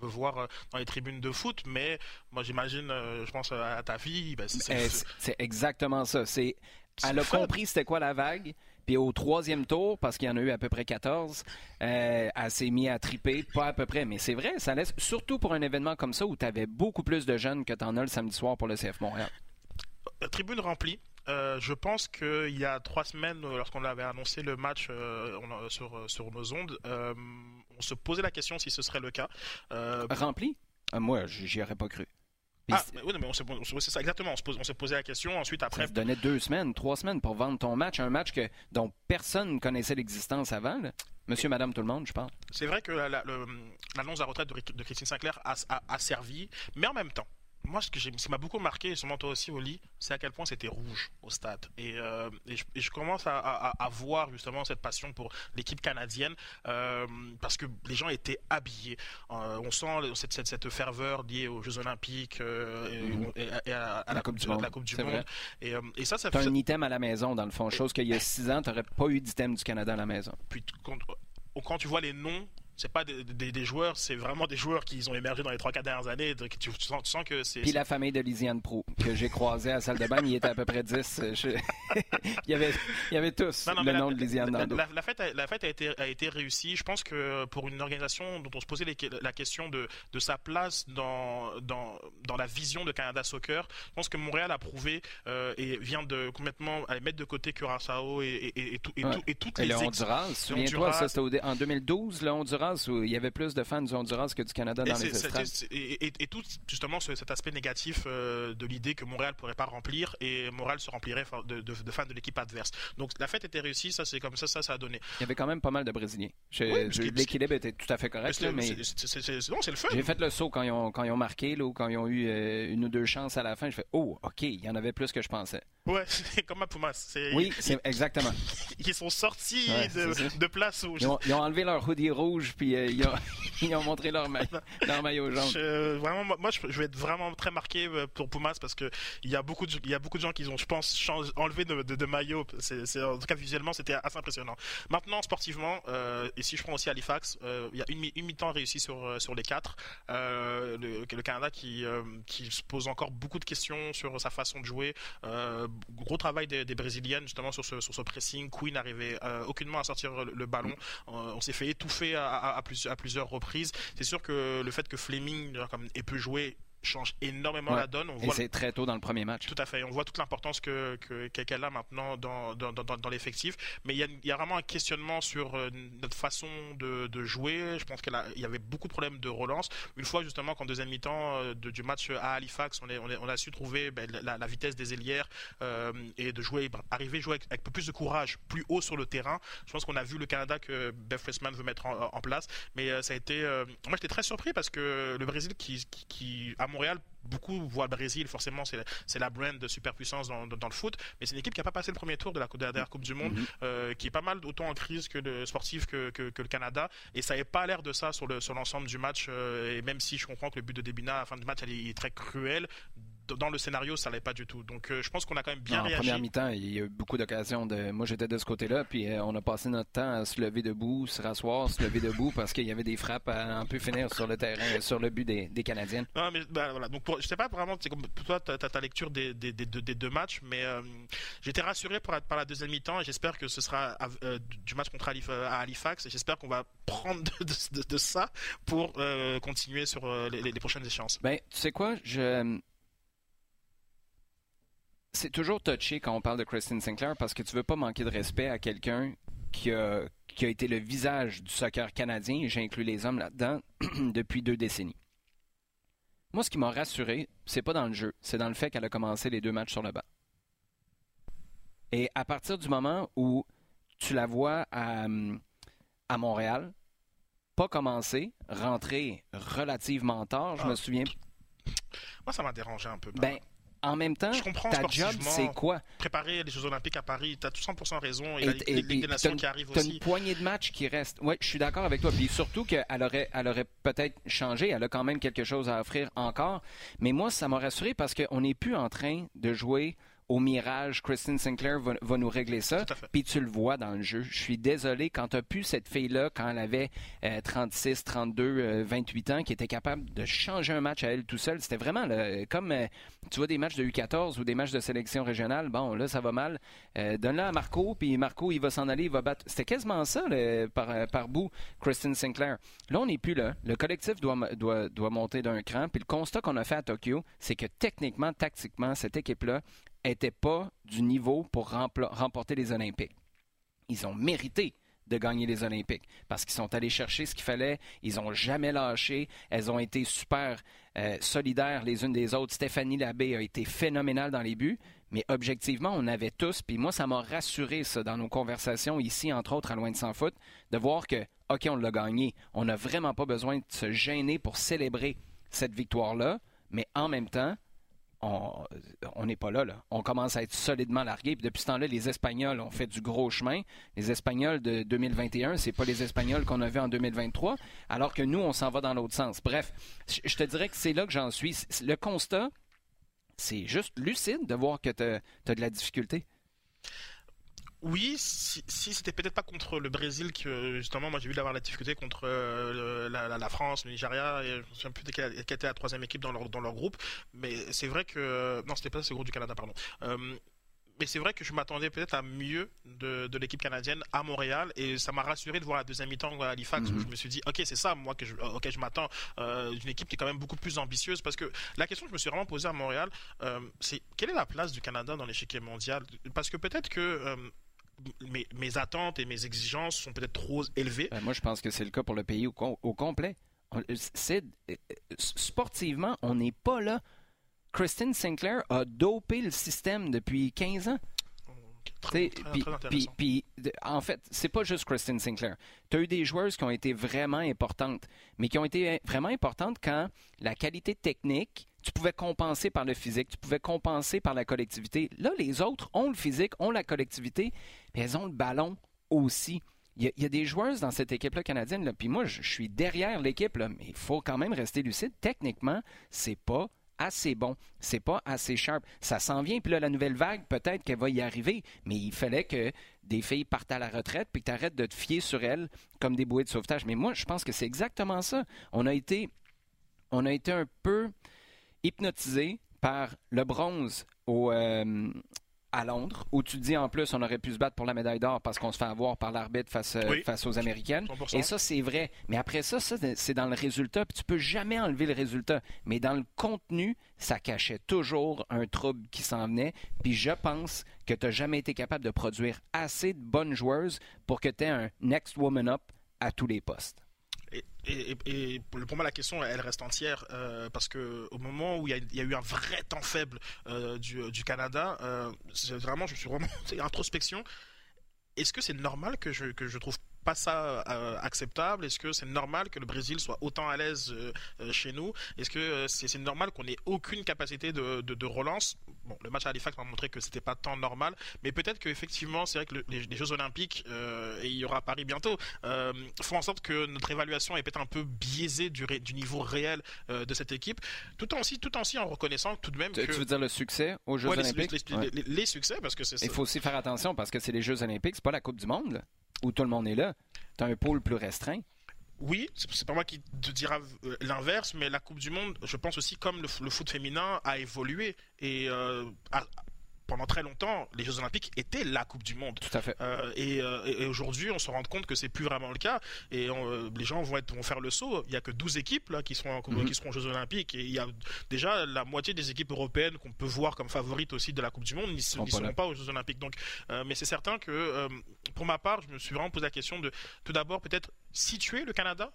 veut voir euh, dans les tribunes de foot, mais moi j'imagine, je pense à ta fille, ben, c'est exactement ça. C'est elle a compris c'était quoi la vague. Puis au troisième tour, parce qu'il y en a eu à peu près 14, elle s'est mise à triper, pas à peu près, mais c'est vrai, ça laisse, surtout pour un événement comme ça où tu avais beaucoup plus de jeunes que tu en as le samedi soir pour le CF Montréal. tribune remplie. Euh, je pense qu'il y a trois semaines, lorsqu'on avait annoncé le match euh, sur, sur, nos ondes, euh, on se posait la question si ce serait le cas. Rempli? Moi, j'y aurais pas cru. Ah, oui, mais on c'est ça exactement. On s'est posé la question. Ensuite, après. Ça donnait deux semaines, trois semaines pour vendre ton match, un match que, dont personne connaissait l'existence avant. Monsieur, madame, tout le monde, je parle. C'est vrai que l'annonce de la retraite de, Christine Sinclair a, servi, mais en même temps, moi, ce, qui m'a beaucoup marqué, et sûrement toi aussi, Oli, c'est à quel point c'était rouge au stade. Et, euh, je, commence à, voir justement cette passion pour l'équipe canadienne euh, parce que les gens étaient habillés. Euh, on sent cette, cette, ferveur liée aux Jeux Olympiques mhm. et, à, la, Coupe du Monde. Et, ça, ça fait. un item à la maison, dans le fond. Chose qu'il y a six ans, tu n'aurais pas eu d'item du Canada à la maison. Puis quand tu vois les noms c'est pas des, joueurs, c'est vraiment des joueurs qui ont émergé dans les 3-4 dernières années. Tu, sens, que c'est. Puis la famille de Lisiane Pro, que j'ai croisé à la salle de bain, il était à peu près 10. <laughs> il, y avait, il y avait tous le nom de Lisiane dans la, la, fête, a, la fête a, été, a été réussie. Je pense que pour une organisation dont on se posait la question de, de sa place dans, dans, dans, la vision de Canada Soccer, je pense que Montréal a prouvé euh, et vient de complètement aller mettre de côté Curaçao et, et, et, tout, et, tout, et toutes et le Honduras, souviens-toi, ça c'était en 2012, le Honduras où il y avait plus de fans du Honduras que du Canada dans les estrades. Et, tout justement cet aspect négatif euh, de l'idée que Montréal pourrait pas remplir et Montréal se remplirait de, fans de l'équipe adverse. Donc la fête était réussie, ça c'est comme ça, ça, ça a donné. Il y avait quand même pas mal de Brésiliens. L'équilibre était tout à fait correct. mais c'est le fun. J'ai fait le saut quand ils ont, quand ils ont marqué là, ou quand ils ont eu euh, une ou deux chances à la fin. Je fais oh ok, il y en avait plus que je pensais. Ouais, <laughs> c'est comme à Pumas. Oui, c'est exactement. <laughs> Ils sont sortis de, place où ils, ont, ils ont enlevé leur hoodie rouge puis euh, <laughs> ils, ont, montré leur, maillot jaune. vraiment, moi, je, vais être vraiment très marqué euh, pour Pumas parce que il y a beaucoup de, y a beaucoup de gens qui ont, je pense, enlevé de, maillot. En tout cas, visuellement, c'était assez impressionnant. Maintenant, sportivement, euh, et si je prends aussi Halifax, il y a une, mi-temps réussie sur, sur les quatre. le, Canada qui, qui se pose encore beaucoup de questions sur sa façon de jouer. gros travail des, Brésiliennes justement sur ce, sur ce pressing. Queen n'arrivait aucunement à sortir le, ballon. on s'est fait étouffer à, à plusieurs reprises. C'est sûr que le fait que Fleming ait pu jouer change énormément la donne. On et c'est très tôt dans le premier match. Tout à fait. On voit toute l'importance que, qu'elle a maintenant dans, dans, dans, l'effectif. Mais il y, a, il y, a, vraiment un questionnement sur euh, notre façon de, de jouer. Je pense qu'il y avait beaucoup de problèmes de relance. Une fois justement qu'en deuxième mi-temps euh, du match à Halifax, on, est, on, a su trouver ben, la, vitesse des ailières euh, et de jouer, arriver à jouer avec, un peu plus de courage, plus haut sur le terrain. Je pense qu'on a vu le Canada que Beth Fressman veut mettre en, place. Mais ça a été... moi j'étais très surpris parce que le Brésil qui, qui, qui Montréal, beaucoup voient le Brésil, forcément, c'est la brand de superpuissance dans, dans, le foot, mais c'est une équipe qui n'a pas passé le premier tour de la, dernière Coupe du Monde, mm-hmm. qui est pas mal autant en crise que le sportif que, que, le Canada, et ça n'avait pas l'air de ça sur l'ensemble sur du match, et même si je comprends que le but de Debina à la fin du match, elle est très cruelle, dans le scénario, ça l'est pas du tout. Donc, euh, je pense qu'on a quand même bien réagi. En première mi-temps, il y a eu beaucoup d'occasions. De... Moi, j'étais de ce côté-là, puis euh, on a passé notre temps à se lever debout, se rasseoir, se lever debout, <laughs> parce qu'il y avait des frappes à un peu finir sur le terrain, sur le but des, des Canadiens. Non, mais ben, voilà. Donc, pour, je sais pas vraiment, c'est comme toi, tu as, ta lecture des, des, des, deux matchs, mais euh, j'étais rassuré par, par, la deuxième mi-temps et j'espère que ce sera du match contre à Halifax et j'espère qu'on va prendre de, de, ça pour continuer sur les, les, prochaines échéances. Ben, tu sais quoi, je c'est toujours touché quand on parle de Christine Sinclair parce que tu veux pas manquer de respect à quelqu'un qui a, qui a été le visage du soccer canadien, et j'inclus les hommes là-dedans, <clears throat> depuis deux décennies. Moi, ce qui m'a rassuré, c'est pas dans le jeu, c'est dans le fait qu'elle a commencé les deux matchs sur le banc. Et à partir du moment où tu la vois à, à Montréal, pas commencer, rentrer relativement tard, je me ah. souviens. Moi, ça m'a dérangé un peu. Ben, en même temps, ta job, c'est quoi? Préparer les Jeux Olympiques à Paris, tu as tout 100% raison. Et, et, la Ligue Nations qui arrive aussi. Une poignée de matchs qui restent. Oui, je suis d'accord avec toi. Puis surtout qu'elle aurait, elle aurait peut-être changé. Elle a quand même quelque chose à offrir encore. Mais moi, ça m'a rassuré parce qu'on n'est plus en train de jouer au mirage, Kristen Sinclair va, nous régler ça. Puis tu le vois dans le jeu. Je suis désolé quand tu as pu cette fille-là, quand elle avait 36, 32, 28 ans, qui était capable de changer un match à elle tout seule. C'était vraiment comme euh, tu vois des matchs de U14 ou des matchs de sélection régionale. Bon, là, ça va mal. Euh, donne-la à Marco, puis Marco, il va s'en aller, il va battre. C'était quasiment ça par, euh, par bout, Kristen Sinclair. Là, on n'est plus là. Le collectif doit, doit, doit monter d'un cran. Puis le constat qu'on a fait à Tokyo, c'est que techniquement, tactiquement, cette équipe-là n'étaient pas du niveau pour remporter les Olympiques. Ils ont mérité de gagner les Olympiques parce qu'ils sont allés chercher ce qu'il fallait. Ils n'ont jamais lâché. Elles ont été super euh, solidaires les unes des autres. Stéphanie Labbé a été phénoménale dans les buts. Mais objectivement, on avait tous, puis moi, ça m'a rassuré, ça, dans nos conversations ici, entre autres, à Loin de Sans Foot, de voir que, OK, on l'a gagné. On n'a vraiment pas besoin de se gêner pour célébrer cette victoire-là, mais en même temps, on n'est pas là, On commence à être solidement largué. Puis depuis ce temps-là, les Espagnols ont fait du gros chemin. Les Espagnols de 2021, c'est pas les Espagnols qu'on avait en 2023, alors que nous, on s'en va dans l'autre sens. Bref, je te dirais que c'est là que j'en suis. Le constat, c'est juste lucide de voir que tu as de la difficulté. Oui, si, c'était peut-être pas contre le Brésil que justement moi j'ai vu d'avoir la difficulté contre euh, la, France, le Nigeria, et je me souviens plus quelle était la troisième équipe dans leur, dans leur groupe, mais c'est vrai que non c'était pas ce groupe du Canada pardon. Euh, mais c'est vrai que je m'attendais peut-être à mieux de, de l'équipe canadienne à Montréal et ça m'a rassuré de voir la deuxième mi-temps à Halifax où mhm. je me suis dit ok c'est ça moi que je, ok je m'attends euh, d'une équipe qui est quand même beaucoup plus ambitieuse parce que la question que je me suis vraiment posée à Montréal c'est quelle est la place du Canada dans l'échiquier mondial? Parce que peut-être que mes, attentes et mes exigences sont peut-être trop élevées. Ben, moi, je pense que c'est le cas pour le pays au, complet. C'est, euh, sportivement, on n'est pas là. Christine Sinclair a dopé le système depuis 15 ans. Puis, en fait, c'est pas juste Christine Sinclair. Tu as eu des joueuses qui ont été vraiment importantes, mais qui ont été vraiment importantes quand la qualité technique, tu pouvais compenser par le physique, tu pouvais compenser par la collectivité. Là, les autres ont le physique, ont la collectivité, mais elles ont le ballon aussi. Il y, a, des joueuses dans cette équipe-là canadienne, là, puis moi, je, suis derrière l'équipe, mais il faut quand même rester lucide. Techniquement, c'est pas assez bon. C'est pas assez sharp. Ça s'en vient, puis là, la nouvelle vague, peut-être qu'elle va y arriver, mais il fallait que des filles partent à la retraite, puis que tu arrêtes de te fier sur elles comme des bouées de sauvetage. Mais moi, je pense que c'est exactement ça. On a été, on a été un peu hypnotisé par le bronze au, euh, à Londres, où tu dis en plus on aurait pu se battre pour la médaille d'or parce qu'on se fait avoir par l'arbitre face, euh, face aux Américaines. Et ça, c'est vrai. Mais après ça, ça c'est dans le résultat. Puis tu peux jamais enlever le résultat. Mais dans le contenu, ça cachait toujours un trouble qui s'en venait. Puis je pense que tu n'as jamais été capable de produire assez de bonnes joueuses pour que tu aies un next woman up à tous les postes. Et, pour moi, la question, elle reste entière euh, parce que au moment où il y, a, eu un vrai temps faible euh, du, Canada, euh, vraiment, je suis vraiment <laughs> introspection. Est-ce que c'est normal que je, que je trouve pas ça euh, acceptable? Est-ce que c'est normal que le Brésil soit autant à l'aise chez nous? Est-ce que c'est normal qu'on ait aucune capacité de, de, relance? Bon, le match à Halifax m'a montré que c'était pas tant normal, mais peut-être qu'effectivement, c'est vrai que les, Jeux Olympiques, et il y aura Paris bientôt, font en sorte que notre évaluation est peut-être un peu biaisée du, du niveau réel de cette équipe, tout en, aussi, tout en, aussi en reconnaissant tout de même que... Tu veux dire le succès aux Jeux Olympiques? les, succès, parce que c'est Il faut aussi faire attention parce que c'est les Jeux Olympiques, c'est pas la Coupe du Monde où tout le monde est là. Tu as un pôle plus restreint. Oui, c'est pas moi qui te dira euh, l'inverse, mais la Coupe du Monde, je pense aussi comme le, foot féminin a évolué et euh, pendant très longtemps, les Jeux Olympiques étaient la Coupe du Monde. Tout à fait. Euh, et, aujourd'hui, on se rend compte que c'est plus vraiment le cas. Et les gens vont, être, vont faire le saut. Il n'y a que 12 équipes là, qui, sont, mhm. qui seront aux Jeux Olympiques. Et il y a déjà la moitié des équipes européennes qu'on peut voir comme favorites aussi de la Coupe du Monde n'y seront pas aux Jeux Olympiques. Donc, euh, mais c'est certain que, euh, pour ma part, je me suis vraiment posé la question de tout d'abord peut-être situer le Canada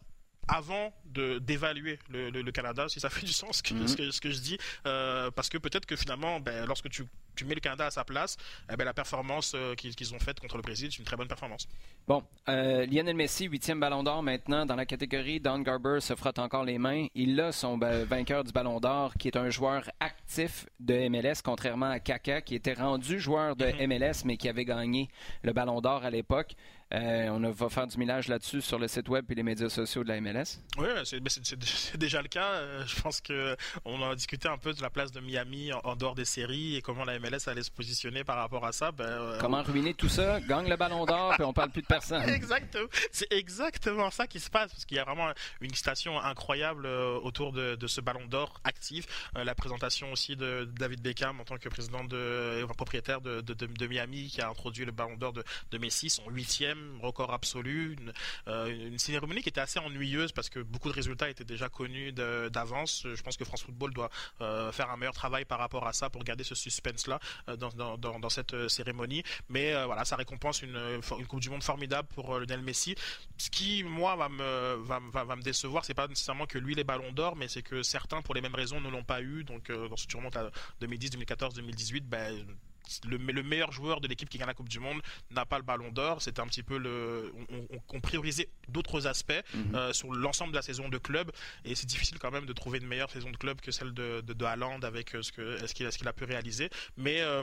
avant d'évaluer le, le, Canada, si ça <laughs> fait du sens que, mhm. ce, que, ce, que, je dis, euh, parce que peut-être que finalement, ben, lorsque tu, tu, mets le Canada à sa place, eh ben, la performance euh, qu'ils ont faite contre le Brésil, c'est une très bonne performance. Bon, euh, Lionel Messi, huitième Ballon d'Or maintenant dans la catégorie. Don Garber se frotte encore les mains. Il a son vainqueur du Ballon d'Or, qui est un joueur actif de MLS, contrairement à Kaka, qui était rendu joueur de MLS, mhm. mais qui avait gagné le Ballon d'Or à l'époque. Euh, on va faire du millage là-dessus sur le site web et les médias sociaux de la MLS. Oui, c'est déjà le cas. Euh, je pense qu'on a discuté un peu de la place de Miami en, dehors des séries et comment la MLS allait se positionner par rapport à ça. Ben, euh, comment ruiner tout ça, gagne le ballon d'or et on parle plus de personne. <laughs> exactement. C'est exactement ça qui se passe parce qu'il y a vraiment une station incroyable autour de, ce ballon d'or actif. la présentation aussi de David Beckham en tant que président de propriétaire de, de, Miami qui a introduit le ballon d'or de, Messi, son huitième record absolu, euh, une, cérémonie qui était assez ennuyeuse parce que beaucoup de résultats étaient déjà connus d'avance. Je pense que France Football doit euh, faire un meilleur travail par rapport à ça pour garder ce suspense-là euh, dans, cette cérémonie. Mais voilà, ça récompense une, Coupe du Monde formidable pour Lionel Messi. Ce qui, moi, va me, va, va, me décevoir, c'est pas nécessairement que lui les ballons d'or, mais c'est que certains, pour les mêmes raisons, ne l'ont pas eu. Donc, si tu remontes à 2010, 2014, 2018, ben, le, meilleur joueur de l'équipe qui gagne la Coupe du Monde n'a pas le ballon d'or. C'était un petit peu le. On, priorisait d'autres aspects mhm. euh, sur l'ensemble de la saison de club. Et c'est difficile quand même de trouver une meilleure saison de club que celle de, de, Haaland avec euh, ce qu'il ce qu'il a pu réaliser. Mais euh,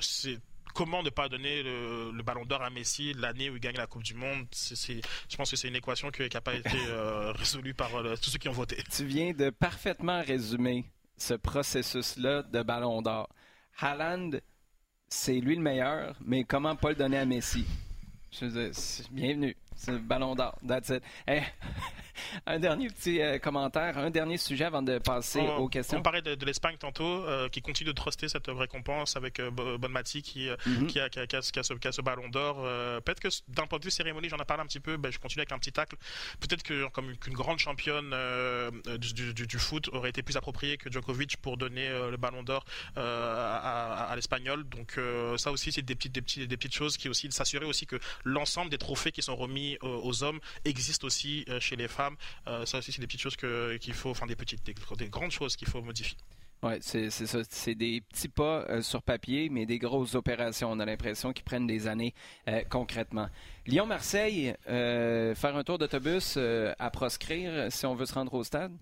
c'est comment ne pas donner le, ballon d'or à Messi l'année où il gagne la Coupe du Monde? Je pense que c'est une équation qui n'a pas été <laughs> résolue par tous ceux qui ont voté. Tu viens de parfaitement résumer ce processus-là de ballon d'or. Haaland c'est lui le meilleur, mais comment pas le donner à Messi? Je veux dire, bienvenue. C'est le ballon d'or. That's it. <laughs> un dernier petit euh, commentaire, un dernier sujet avant de passer aux questions. On parlait de, l'Espagne tantôt, euh, qui continue de truster cette récompense avec euh, Bonmati qui, mhm. qui, a, qui, a, qui, a, ce, ballon d'or. Peut-être que d'un point de vue cérémonie, j'en ai parlé un petit peu, ben, je continue avec un petit tacle. Peut-être que comme qu'une grande championne du, du, foot aurait été plus appropriée que Djokovic pour donner le ballon d'or à, à, l'Espagnol. Donc ça aussi, c'est des petites, des, petites, des petites choses qui aussi s'assurer aussi que l'ensemble des trophées qui sont remis aux hommes existent aussi chez les femmes. Euh, ça aussi, c'est des petites choses qu'il faut, enfin des petites, des, grandes choses qu'il faut modifier. Oui, c'est ça. C'est des petits pas euh, sur papier, mais des grosses opérations. On a l'impression qu'ils prennent des années euh, concrètement. Lyon-Marseille, faire un tour d'autobus à proscrire si on veut se rendre au stade?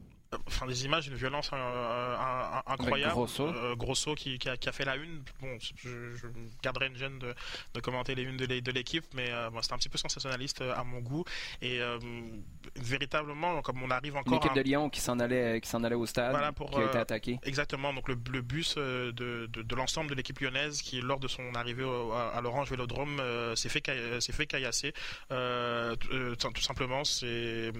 Enfin des images d'une violence euh, euh, incroyable. Grosso, euh, Grosso qui, qui, a, fait la une. Bon, je, garderai une gêne de, de, commenter les unes de l'équipe, mais bon, c'était un petit peu sensationnaliste à mon goût et véritablement, comme on arrive encore. L'équipe de Lyon qui s'en allait, qui s'en allait au stade, qui a été attaquée. Exactement. Donc le, bus de, de, l'ensemble de l'équipe lyonnaise qui, lors de son arrivée à, l'Orange Vélodrome, s'est fait, s'est fait caillasser. tout simplement, c'est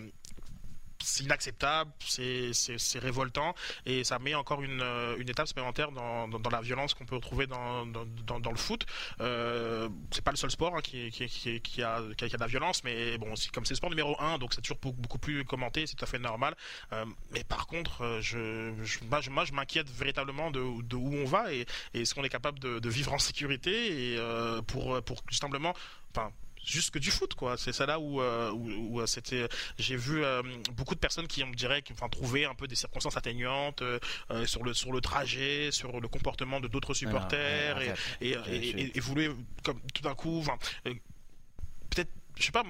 c'est inacceptable, c'est révoltant et ça met encore une, euh, étape supplémentaire dans, la violence qu'on peut retrouver dans, le foot. Euh, c'est pas le seul sport qui, a, de la violence, mais bon, comme c'est le sport numéro un, donc c'est toujours beaucoup plus commenté, c'est tout à fait normal. Euh, mais par contre, euh, moi, je, m'inquiète véritablement de, où on va et, et est-ce qu'on est capable de, de, vivre en sécurité et euh, pour, pour simplement, enfin, juste que du foot quoi. C'est ça là où, euh, où, euh, c'était j'ai vu euh, beaucoup de personnes qui on dirait qui enfin trouvé un peu des circonstances atténuantes sur le sur le trajet sur le comportement de d'autres supporters et, et, et, voulaient comme tout d'un coup peut-être je sais pas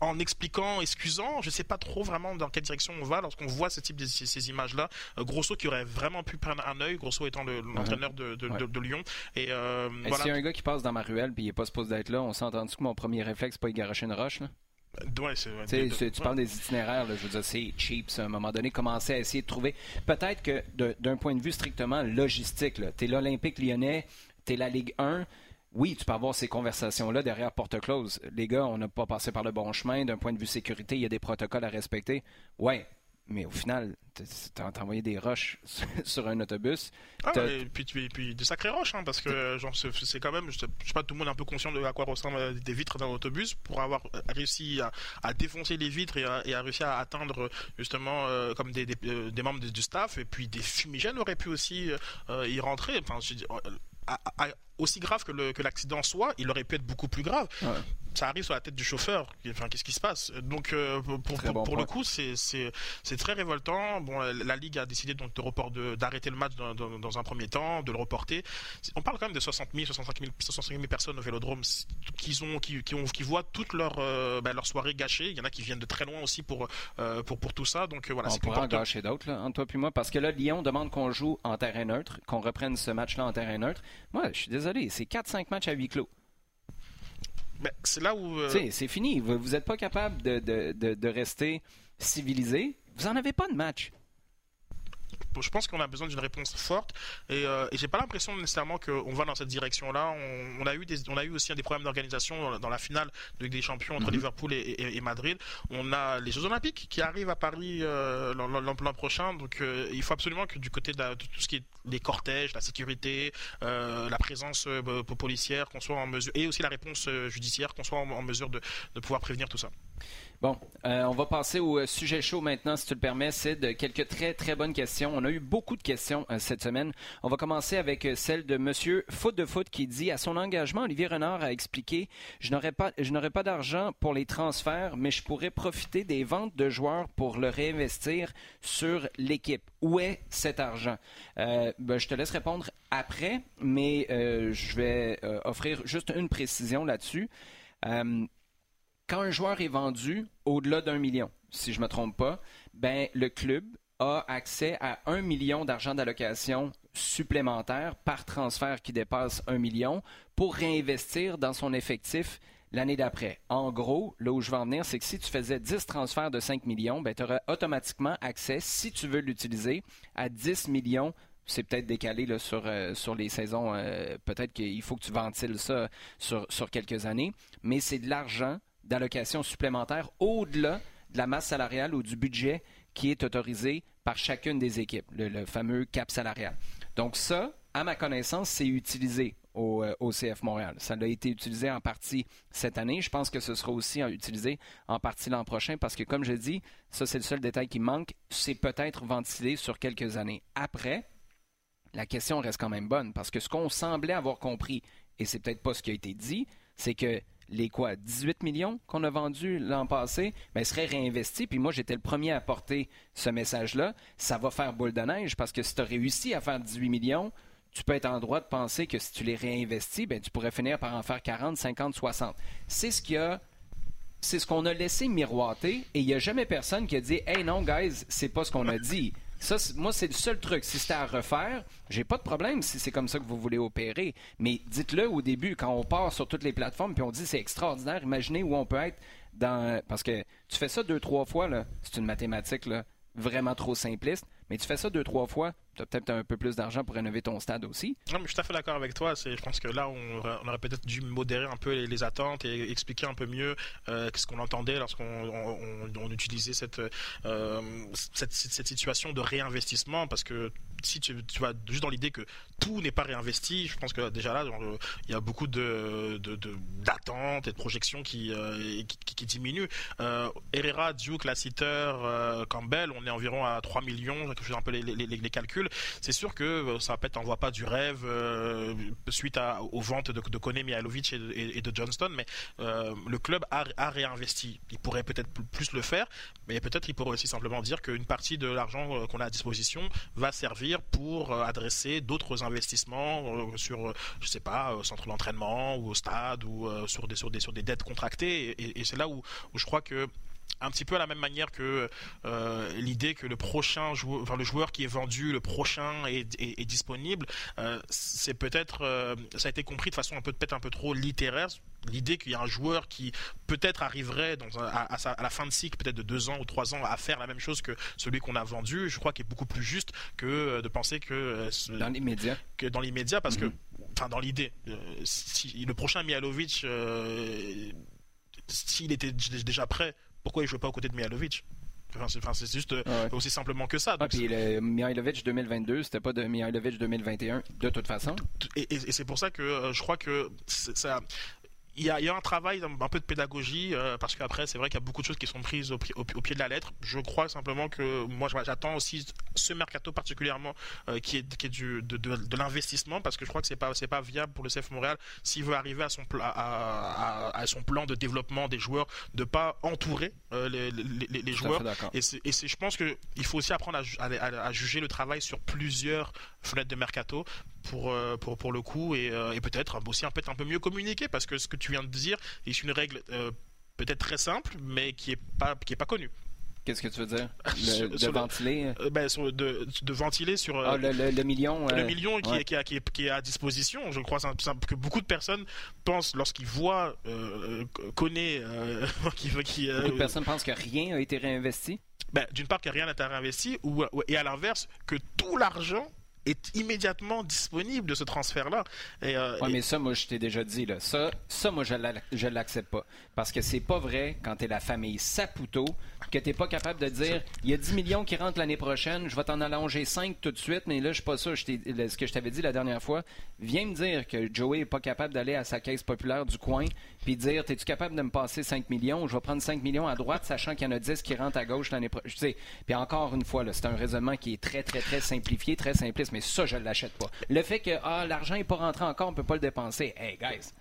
en expliquant, excusant. Je ne sais pas trop vraiment dans quelle direction on va lorsqu'on voit ce type de ces, images-là. Euh, Grosso qui aurait vraiment pu prendre un œil, Grosso étant l'entraîneur de, de, Lyon. Et, euh, voilà. S'il y a un gars qui passe dans ma ruelle puis il n'est pas supposé d'être là, on s'est entendu que mon premier réflexe, pas y garocher une roche. Là? Ouais, c'est, tu parles des itinéraires, je veux dire, c'est cheap, à un moment donné, commencer à essayer de trouver. Peut-être que d'un point de vue strictement logistique, tu es l'Olympique lyonnais, tu es la Ligue 1, oui, tu peux avoir ces conversations-là derrière porte close. Les gars, on n'a pas passé par le bon chemin. D'un point de vue sécurité, il y a des protocoles à respecter. Ouais, mais au final, t'as envoyé des roches <laughs> sur un autobus. Ah, et puis, des sacrées roches, hein, parce que c'est quand même, je sais, pas, tout le monde est un peu conscient de à quoi ressemblent des vitres dans l'autobus pour avoir réussi à, défoncer les vitres et à, réussir à atteindre justement euh, comme des, euh, des, membres du staff et puis des fumigènes auraient pu aussi euh, y rentrer. Enfin, aussi grave que l'accident soit, il aurait pu être beaucoup plus grave. Ça arrive sur la tête du chauffeur. Enfin, qu'est-ce qui se passe? Donc, euh, pour, le coup, c'est très révoltant. Bon, la, Ligue a décidé donc de report d'arrêter le match dans, un premier temps, de le reporter. On parle quand même de 60 000, 65 000, personnes au Vélodrome qui ont, qui, ont, qui voient toute leur, euh, ben, leur soirée gâchée. Il y en a qui viennent de très loin aussi pour, euh, pour, pour tout ça. Donc voilà. On pourra en gâcher d'autres, entre toi puis moi, parce que là, Lyon demande qu'on joue en terrain neutre, qu'on reprenne ce match-là en terrain neutre. Moi, je suis désolé, c'est 4-5 matchs à huis clos. Ben, c'est là où. Euh, c'est fini. Vous n'êtes pas capable de, de, de, rester civilisé. Vous n'en avez pas de match je pense qu'on a besoin d'une réponse forte et, euh, et j'ai pas l'impression nécessairement qu'on va dans cette direction-là. On, a eu des, on a eu aussi des problèmes d'organisation dans, la finale de des Champions entre mhm. Liverpool et, Madrid. On a les Jeux Olympiques qui arrivent à Paris euh, l'an prochain, donc euh, il faut absolument que du côté de, tout ce qui est les cortèges, la sécurité, euh, la présence policière, qu'on soit en mesure et aussi la réponse judiciaire, qu'on soit en, mesure de, de pouvoir prévenir tout ça. Bon, euh, on va passer au euh, sujet chaud maintenant, si tu le permets, de Quelques très, très bonnes questions. On a eu beaucoup de questions euh, cette semaine. On va commencer avec celle de Monsieur Foot de Foot qui dit à son engagement, Olivier Renard a expliqué Je n'aurai pas, je n'aurai pas d'argent pour les transferts, mais je pourrais profiter des ventes de joueurs pour le réinvestir sur l'équipe. Où est cet argent? Ben, Je te laisse répondre après, mais je vais offrir juste une précision là-dessus quand un joueur est vendu au-delà d'un million, si je ne me trompe pas, ben, le club a accès à un million d'argent d'allocation supplémentaire par transfert qui dépasse un million pour réinvestir dans son effectif l'année d'après. En gros, là où je veux en venir, c'est que si tu faisais 10 transferts de 5 millions, ben, tu aurais automatiquement accès, si tu veux l'utiliser, à 10 millions c'est peut-être décalé là, sur, euh, sur les saisons. Euh, peut-être qu'il faut que tu ventiles ça sur, sur quelques années. Mais c'est de l'argent d'allocation supplémentaire au-delà de la masse salariale ou du budget qui est autorisé par chacune des équipes, le, fameux cap salarial. Donc ça, à ma connaissance, c'est utilisé au, euh, CF Montréal. Ça a été utilisé en partie cette année. Je pense que ce sera aussi utilisé en partie l'an prochain parce que, comme je dis, ça c'est le seul détail qui manque. C'est peut-être ventilé sur quelques années. Après, la question reste quand même bonne parce que ce qu'on semblait avoir compris, et c'est peut-être pas ce qui a été dit, c'est que les quoi 18 millions qu'on a vendus l'an passé, ben, seraient réinvestis. Puis moi, j'étais le premier à porter ce message-là. Ça va faire boule de neige parce que si tu as réussi à faire 18 millions, tu peux être en droit de penser que si tu les réinvestis, ben, tu pourrais finir par en faire 40, 50, 60. C'est ce a c'est ce qu'on a laissé miroiter et il n'y a jamais personne qui a dit Hey non, guys, c'est pas ce qu'on a dit. Ça, moi, c'est le seul truc. Si c'était à refaire, j'ai pas de problème si c'est comme ça que vous voulez opérer. Mais dites-le au début, quand on part sur toutes les plateformes, puis on dit c'est extraordinaire, imaginez où on peut être dans. Parce que tu fais ça deux, trois fois, là, c'est une mathématique là, vraiment trop simpliste. Mais tu fais ça deux, trois fois, tu as peut-être un peu plus d'argent pour rénover ton stade aussi. Non, mais je suis tout à fait d'accord avec toi. Je pense que là, on, aurait peut-être dû modérer un peu les, attentes et expliquer un peu mieux euh, ce qu'on entendait lorsqu'on on, utilisait euh, cette, cette, situation de réinvestissement. Parce que si tu, vas juste dans l'idée que tout n'est pas réinvesti, je pense que déjà là, il y a beaucoup de, d'attentes et de projections qui, euh, qui, diminuent. Herrera, Duke, Lassiter, Campbell, on est environ à 3 millions je fais un peu les, calculs, c'est sûr que euh, ça peut-être envoie pas du rêve euh, suite aux ventes de, de Kone, Mihailovic et, de Johnston, mais euh, le club a, réinvesti. Il pourrait peut-être plus le faire, mais peut-être il pourrait aussi simplement dire qu'une partie de l'argent qu'on a à disposition va servir pour adresser d'autres investissements sur, je sais pas, au centre d'entraînement ou au stade ou sur des sur des sur des dettes contractées. Et, c'est là où, je crois que un petit peu à la même manière que euh, l'idée que le prochain joueur, le joueur qui est vendu, le prochain est, disponible, euh, c'est peut-être, euh, ça a été compris de façon un peu peut-être un peu trop littéraire. L'idée qu'il y a un joueur qui peut-être arriverait dans à, à, la fin de cycle, peut-être de deux ans ou trois ans, à faire la même chose que celui qu'on a vendu, je crois qu'il est beaucoup plus juste que de penser que dans l'immédiat, que dans l'immédiat, parce que, mm-hmm. enfin, dans l'idée, si le prochain Mihalovic, s'il était déjà prêt pourquoi il joue pas aux côtés de Mihalovic Enfin, c'est juste euh, aussi simplement que ça. Ah, puis le Mihailovic 2022, c'était pas de Mihailovic 2021, de toute façon. Et, et c'est pour ça que euh, je crois que ça, il y, a, un travail, un peu de pédagogie, euh, parce qu'après, c'est vrai qu'il y a beaucoup de choses qui sont prises au, pied de la lettre. Je crois simplement que moi, j'attends aussi ce mercato particulièrement euh, qui est, qui est du, de, de, l'investissement, parce que je crois que c'est pas, c'est pas viable pour le CF Montréal s'il veut arriver à son, à, à, son plan de développement des joueurs, de pas entourer euh, les, les, les joueurs. Et, c'est, et je pense qu'il faut aussi apprendre à, juger le travail sur plusieurs fenêtres de mercato pour, pour, pour le coup et, et peut-être aussi un peu, un peu mieux communiquer, parce que ce que tu viens de dire est une règle euh, peut-être très simple, mais qui est pas qui est pas connue. Qu'est-ce que tu veux dire? <laughs> De, ventiler? euh, ben, de, de, ventiler sur ah, le, le, million le million qui, est, qui, est, qui, est, à disposition. Je crois que beaucoup de personnes pensent lorsqu'ils voient euh, <laughs> qui, qui beaucoup de personnes pensent que rien a été réinvesti. Ben, d'une part que rien n'a été réinvesti ou, et à l'inverse que tout l'argent est immédiatement disponible de ce transfert-là. Euh, oui, mais ça, moi, je t'ai déjà dit, là. Ça, ça moi, je ne l'accepte pas. Parce que c'est pas vrai, quand tu es la famille Saputo, que tu n'es pas capable de dire il y a 10 millions qui rentrent l'année prochaine, je vais t'en allonger 5 tout de suite, mais là, je suis pas ça. ce que je t'avais dit la dernière fois, viens me dire que Joey n'est pas capable d'aller à sa caisse populaire du coin puis dire es-tu capable de me passer 5 millions? Je vais prendre 5 millions à droite, sachant qu'il y en a 10 qui rentrent à gauche l'année prochaine. Puis encore une fois, c'est un raisonnement qui est très, très, très simplifié, très simpliste, mais ça, je l'achète pas. Le fait que ah, l'argent n'est pas rentré encore, on peut pas le dépenser. Hey, guys,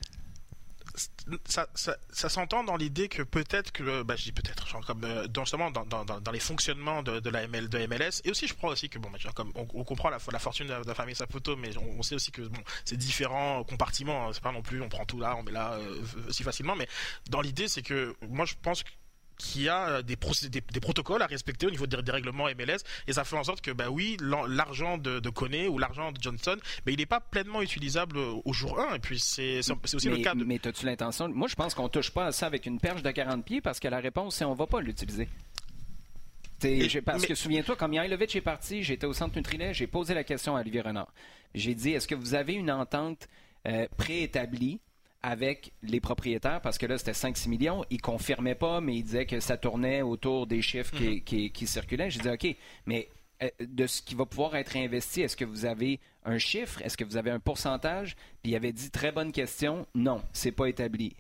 ça, ça, s'entend dans l'idée que peut-être que, bah, je dis peut-être, comme euh, dans, justement dans, dans, dans, les fonctionnements de, de, la ML, de MLS, et aussi je crois aussi que bon, bah, comme on, comprend la, la fortune de la, famille Saputo, mais on, sait aussi que bon, c'est différents compartiments, hein. c'est pas non plus on prend tout là, on met là euh, si facilement, mais dans l'idée c'est que moi je pense que qu'il y a euh, des, des, protocoles à respecter au niveau des, règlements MLS et ça fait en sorte que bah oui l'argent de, de ou l'argent de Johnson mais il n'est pas pleinement utilisable au jour 1 et puis c'est aussi le cas de... mais as-tu l'intention moi je pense qu'on touche pas à ça avec une perche de 40 pieds parce que la réponse c'est on va pas l'utiliser. Parce que souviens-toi, quand Mihailovic est parti, j'étais au centre Nutrilet, j'ai posé la question à Olivier Renard. J'ai dit, est-ce que vous avez une entente euh, préétablie avec les propriétaires parce que là, c'était 5-6 millions. Il confirmait pas, mais il disait que ça tournait autour des chiffres qui, mhm. circulaient. Je disais, OK, mais euh, de ce qui va pouvoir être investi, est-ce que vous avez un chiffre? Est-ce que vous avez un pourcentage? Puis il avait dit, très bonne question, non, c'est pas établi.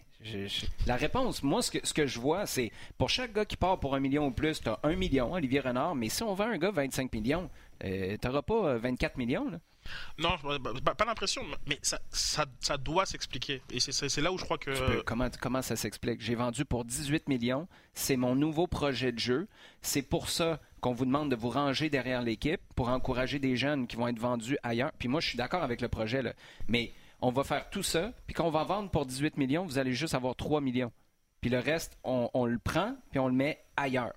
La réponse, moi, ce que, ce que je vois, c'est pour chaque gars qui part pour un million ou plus, tu as un million, Olivier Renard, mais si on vend un gars 25 millions, euh, tu n'auras pas 24 euh, millions. Là. Non, pas, l'impression, mais ça, doit s'expliquer. Et c'est là où je crois que. comment, ça s'explique? J'ai vendu pour 18 millions. C'est mon nouveau projet de jeu. C'est pour ça qu'on vous demande de vous ranger derrière l'équipe pour encourager des jeunes qui vont être vendus ailleurs. Puis moi, je suis d'accord avec le projet, mais on va faire tout ça. Puis quand on va vendre pour 18 millions, vous allez juste avoir 3 millions. Puis le reste, on, on le prend, puis on le met ailleurs.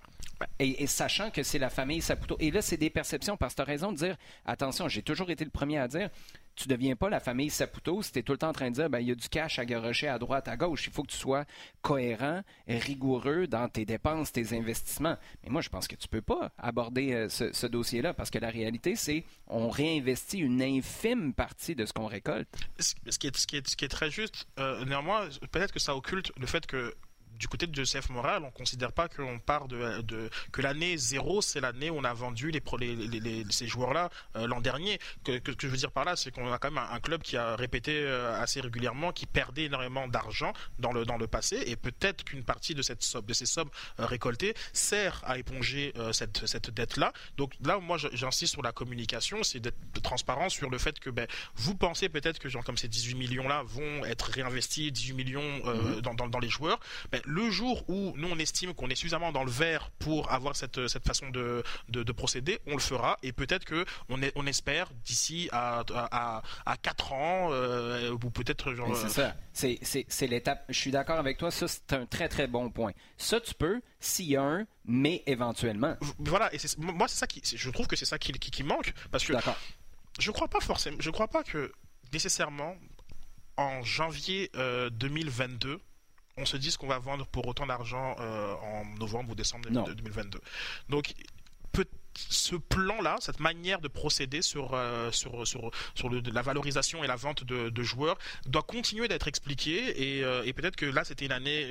Et, sachant que c'est la famille Saputo. Et là, c'est des perceptions, parce que tu as raison de dire, attention, j'ai toujours été le premier à dire, tu ne deviens pas la famille Saputo si tu es tout le temps en train de dire, ben, il y a du cash à garocher à droite, à gauche. Il faut que tu sois cohérent, rigoureux dans tes dépenses, tes investissements. Mais moi, je pense que tu ne peux pas aborder euh, ce, dossier-là, parce que la réalité, c'est on réinvestit une infime partie de ce qu'on récolte. Ce qui est, ce qui est, ce qui est très juste, euh, néanmoins, peut-être que ça occulte le fait que du côté de Joseph Moral, on considère pas qu'on part de, de, que l'année zéro, c'est l'année où on a vendu les, les, les, ces joueurs-là euh, l'an dernier. Que, que, que, je veux dire par là, c'est qu'on a quand même un, club qui a répété euh, assez régulièrement, qui perdait énormément d'argent dans le dans le passé, et peut-être qu'une partie de cette somme, de ces sommes euh, récoltées sert à éponger cette cette dette-là. Donc là, moi, j'insiste sur la communication, c'est d'être transparent sur le fait que ben, vous pensez peut-être que genre comme ces 18 millions-là vont être réinvestis, 18 millions mm-hmm. dans, dans, dans, les joueurs. Ben, le jour où nous on estime qu'on est suffisamment dans le vert pour avoir cette, cette façon de, de, procéder, on le fera et peut-être que on, est, on espère d'ici à, à, à, 4 ans euh, ou peut-être genre. C'est ça. C'est l'étape. Je suis d'accord avec toi. Ça, c'est un très très bon point. Ça, tu peux s'il y a un, mais éventuellement. Voilà. Et moi, c'est ça qui. Je trouve que c'est ça qui, qui, manque parce que. Je crois pas forcément. Je crois pas que nécessairement en janvier 2022 euh, on se dit qu'on va vendre pour autant d'argent euh, en novembre ou décembre 2022. Donc, ce plan-là, cette manière de procéder sur, euh, sur, sur, sur la valorisation et la vente de, joueurs doit continuer d'être expliqué et, euh, et peut-être que là c'était une année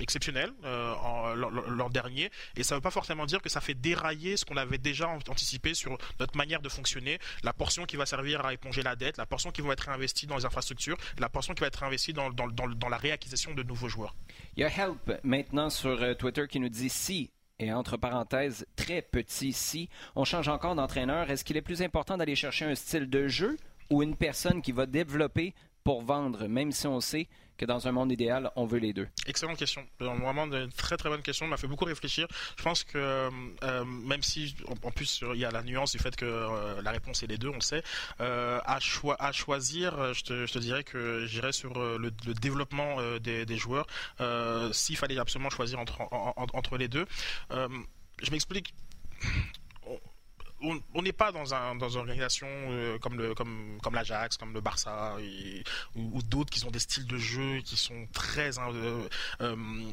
exceptionnel euh, l'an dernier et ça ne veut pas forcément dire que ça fait dérailler ce qu'on avait déjà anticipé sur notre manière de fonctionner, la portion qui va servir à éponger la dette, la portion qui va être investie dans les infrastructures, la portion qui va être investie dans, dans, dans, la réacquisition de nouveaux joueurs. Il y a Help maintenant sur euh, Twitter qui nous dit si et entre parenthèses, très petit si, on change encore d'entraîneur, est-ce qu'il est plus important d'aller chercher un style de jeu ou une personne qui va développer pour vendre, même si on sait que dans un monde idéal, on veut les deux Excellente question. Vraiment une très très bonne question. m'a fait beaucoup réfléchir. Je pense que euh, même si en, plus il y a la nuance du fait que euh, la réponse est les deux, on sait. Euh, à, choisir, je te, dirais que j'irais sur le, développement des, joueurs. S'il fallait absolument choisir entre les deux, je m'explique on n'est pas dans, un, dans une organisation euh, comme le comme comme l'Ajax, comme le Barça ou, d'autres qui ont des styles de jeu qui sont très euh, euh,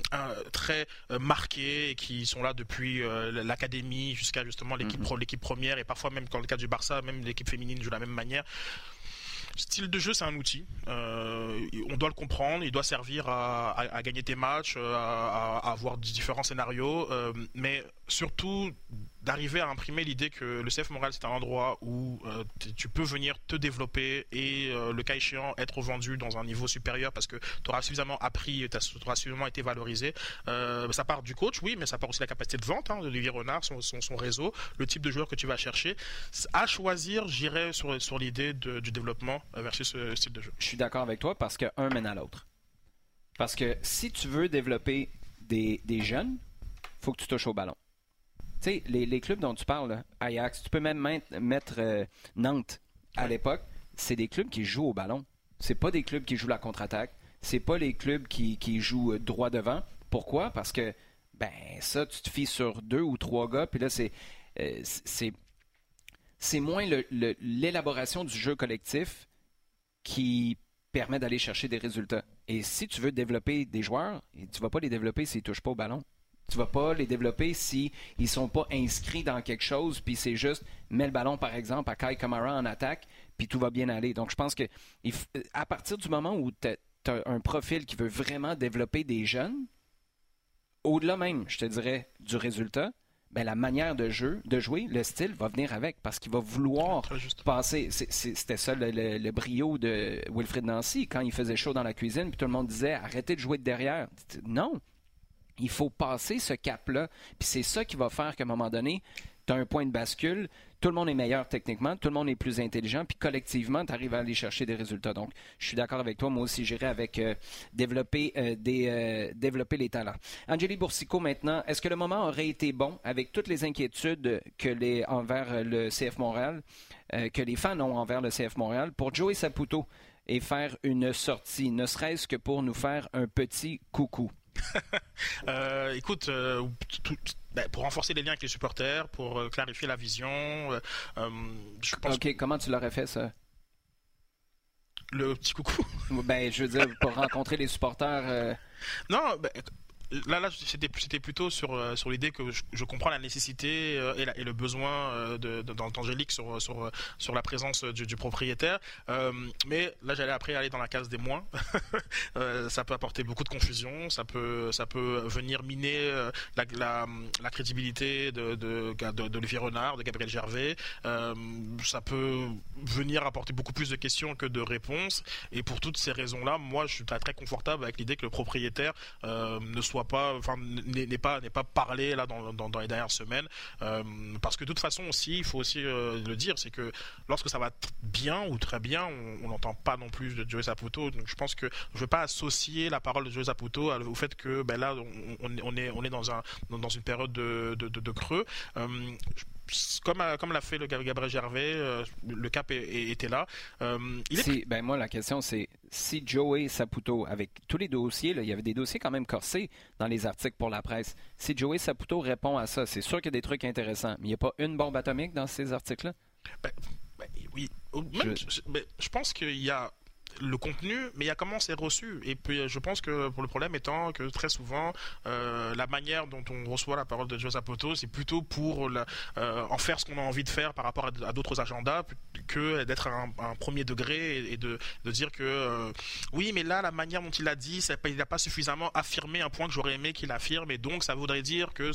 très marqués et qui sont là depuis l'académie jusqu'à justement l'équipe mm-hmm. l'équipe première et parfois même dans le cas du Barça, même l'équipe féminine joue de la même manière. Style de jeu, c'est un outil. on doit le comprendre. Il doit servir à, gagner tes matchs, à, à avoir différents scénarios, mais surtout d'arriver à imprimer l'idée que le CF Montréal c'est un endroit où euh, tu peux venir te développer et euh, le cas échéant être vendu dans un niveau supérieur parce que tu auras suffisamment appris, tu auras suffisamment été valorisé. Euh, ça part du coach, oui, mais ça part aussi de la capacité de vente hein, de Olivier Renard, son, son, réseau, le type de joueur que tu vas chercher. À choisir, j'irai sur, sur l'idée du développement versus ce style de jeu. Je suis d'accord avec toi parce que un mène à l'autre. Parce que si tu veux développer des, des jeunes, faut que tu touches au ballon les, clubs dont tu parles, Ajax, tu peux même mettre, euh, Nantes à l'époque, c'est des clubs qui jouent au ballon. C'est pas des clubs qui jouent la contre-attaque. C'est pas les clubs qui, jouent euh, droit devant. Pourquoi? Parce que, ben, ça, tu te fies sur deux ou trois gars, puis là, c'est. Euh, c'est moins l'élaboration du jeu collectif qui permet d'aller chercher des résultats. Et si tu veux développer des joueurs, tu vas pas les développer s'ils touchent pas au ballon. Tu vas pas les développer si ils sont pas inscrits dans quelque chose, puis c'est juste mets le ballon par exemple à Kai Kamara en attaque, puis tout va bien aller. Donc je pense que à partir du moment où tu as, un profil qui veut vraiment développer des jeunes, au-delà même, je te dirais, du résultat, ben, la manière de jeu, de jouer, le style va venir avec parce qu'il va vouloir passer. C'était ça le, brio de Wilfred Nancy quand il faisait chaud dans la cuisine, puis tout le monde disait arrêtez de jouer de derrière. Non, il faut passer ce cap-là. Puis c'est ça qui va faire qu'à un moment donné, tu as un point de bascule, tout le monde est meilleur techniquement, tout le monde est plus intelligent, puis collectivement, tu arrives à aller chercher des résultats. Donc, je suis d'accord avec toi. Moi aussi, j'irai avec euh, développer, euh, des, euh, développer les talents. Angélie Boursico, maintenant, est-ce que le moment aurait été bon, avec toutes les inquiétudes que les, envers le CF Montréal, que les fans ont envers le CF Montréal, pour Joey Saputo et faire une sortie, ne serait-ce que pour nous faire un petit coucou? <laughs> Euh, écoute, euh, ben, pour renforcer les liens avec les supporters, pour euh, clarifier la vision, je pense. Ok, comment tu l'aurais fait ça? Le petit coucou. ben, je veux dire, pour <laughs> rencontrer les supporters. Non, ben, là, là c'était, plutôt sur, euh, sur l'idée que je, comprends la nécessité euh, et, le besoin euh, d'Angélique sur, sur, sur la présence du, propriétaire. mais là, j'allais après aller dans la case des moins. <laughs> ça peut apporter beaucoup de confusion, ça peut, ça peut venir miner la, la, crédibilité de, de, de, Renard, de Gabriel Gervais. ça peut venir apporter beaucoup plus de questions que de réponses. Et pour toutes ces raisons-là, moi, je suis très, très confortable avec l'idée que le propriétaire ne soit soit pas, enfin, n'est pas, n'est pas parlé là dans, dans, les dernières semaines, parce que de toute façon aussi, il faut aussi le dire, c'est que lorsque ça va bien ou très bien, on n'entend pas non plus de Joey Saputo. Donc je pense que je veux pas associer la parole de Joey Saputo au fait que ben là, on, est, on est dans un, dans une période de, de, creux euh, comme l'a fait le Gabriel Gervais, euh, le cap était là. Euh, ben moi, la question, c'est si Joey Saputo, avec tous les dossiers, il y avait des dossiers quand même corsés dans les articles pour la presse. Si Joey Saputo répond à ça, c'est sûr qu'il y a des trucs intéressants, mais il n'y a pas une bombe atomique dans ces articles-là? Ben, ben oui. je... Ben, je pense qu'il y a le contenu, mais il y a comment c'est reçu. Et puis je pense que pour le problème étant que très souvent, euh, la manière dont on reçoit la parole de Joseph Poto, c'est plutôt pour euh, en faire ce qu'on a envie de faire par rapport à, d'autres agendas, que d'être un, un, premier degré et, de, de, dire que euh, oui, mais là, la manière dont il a dit, il n'a pas suffisamment affirmé un point que j'aurais aimé qu'il affirme, et donc ça voudrait dire que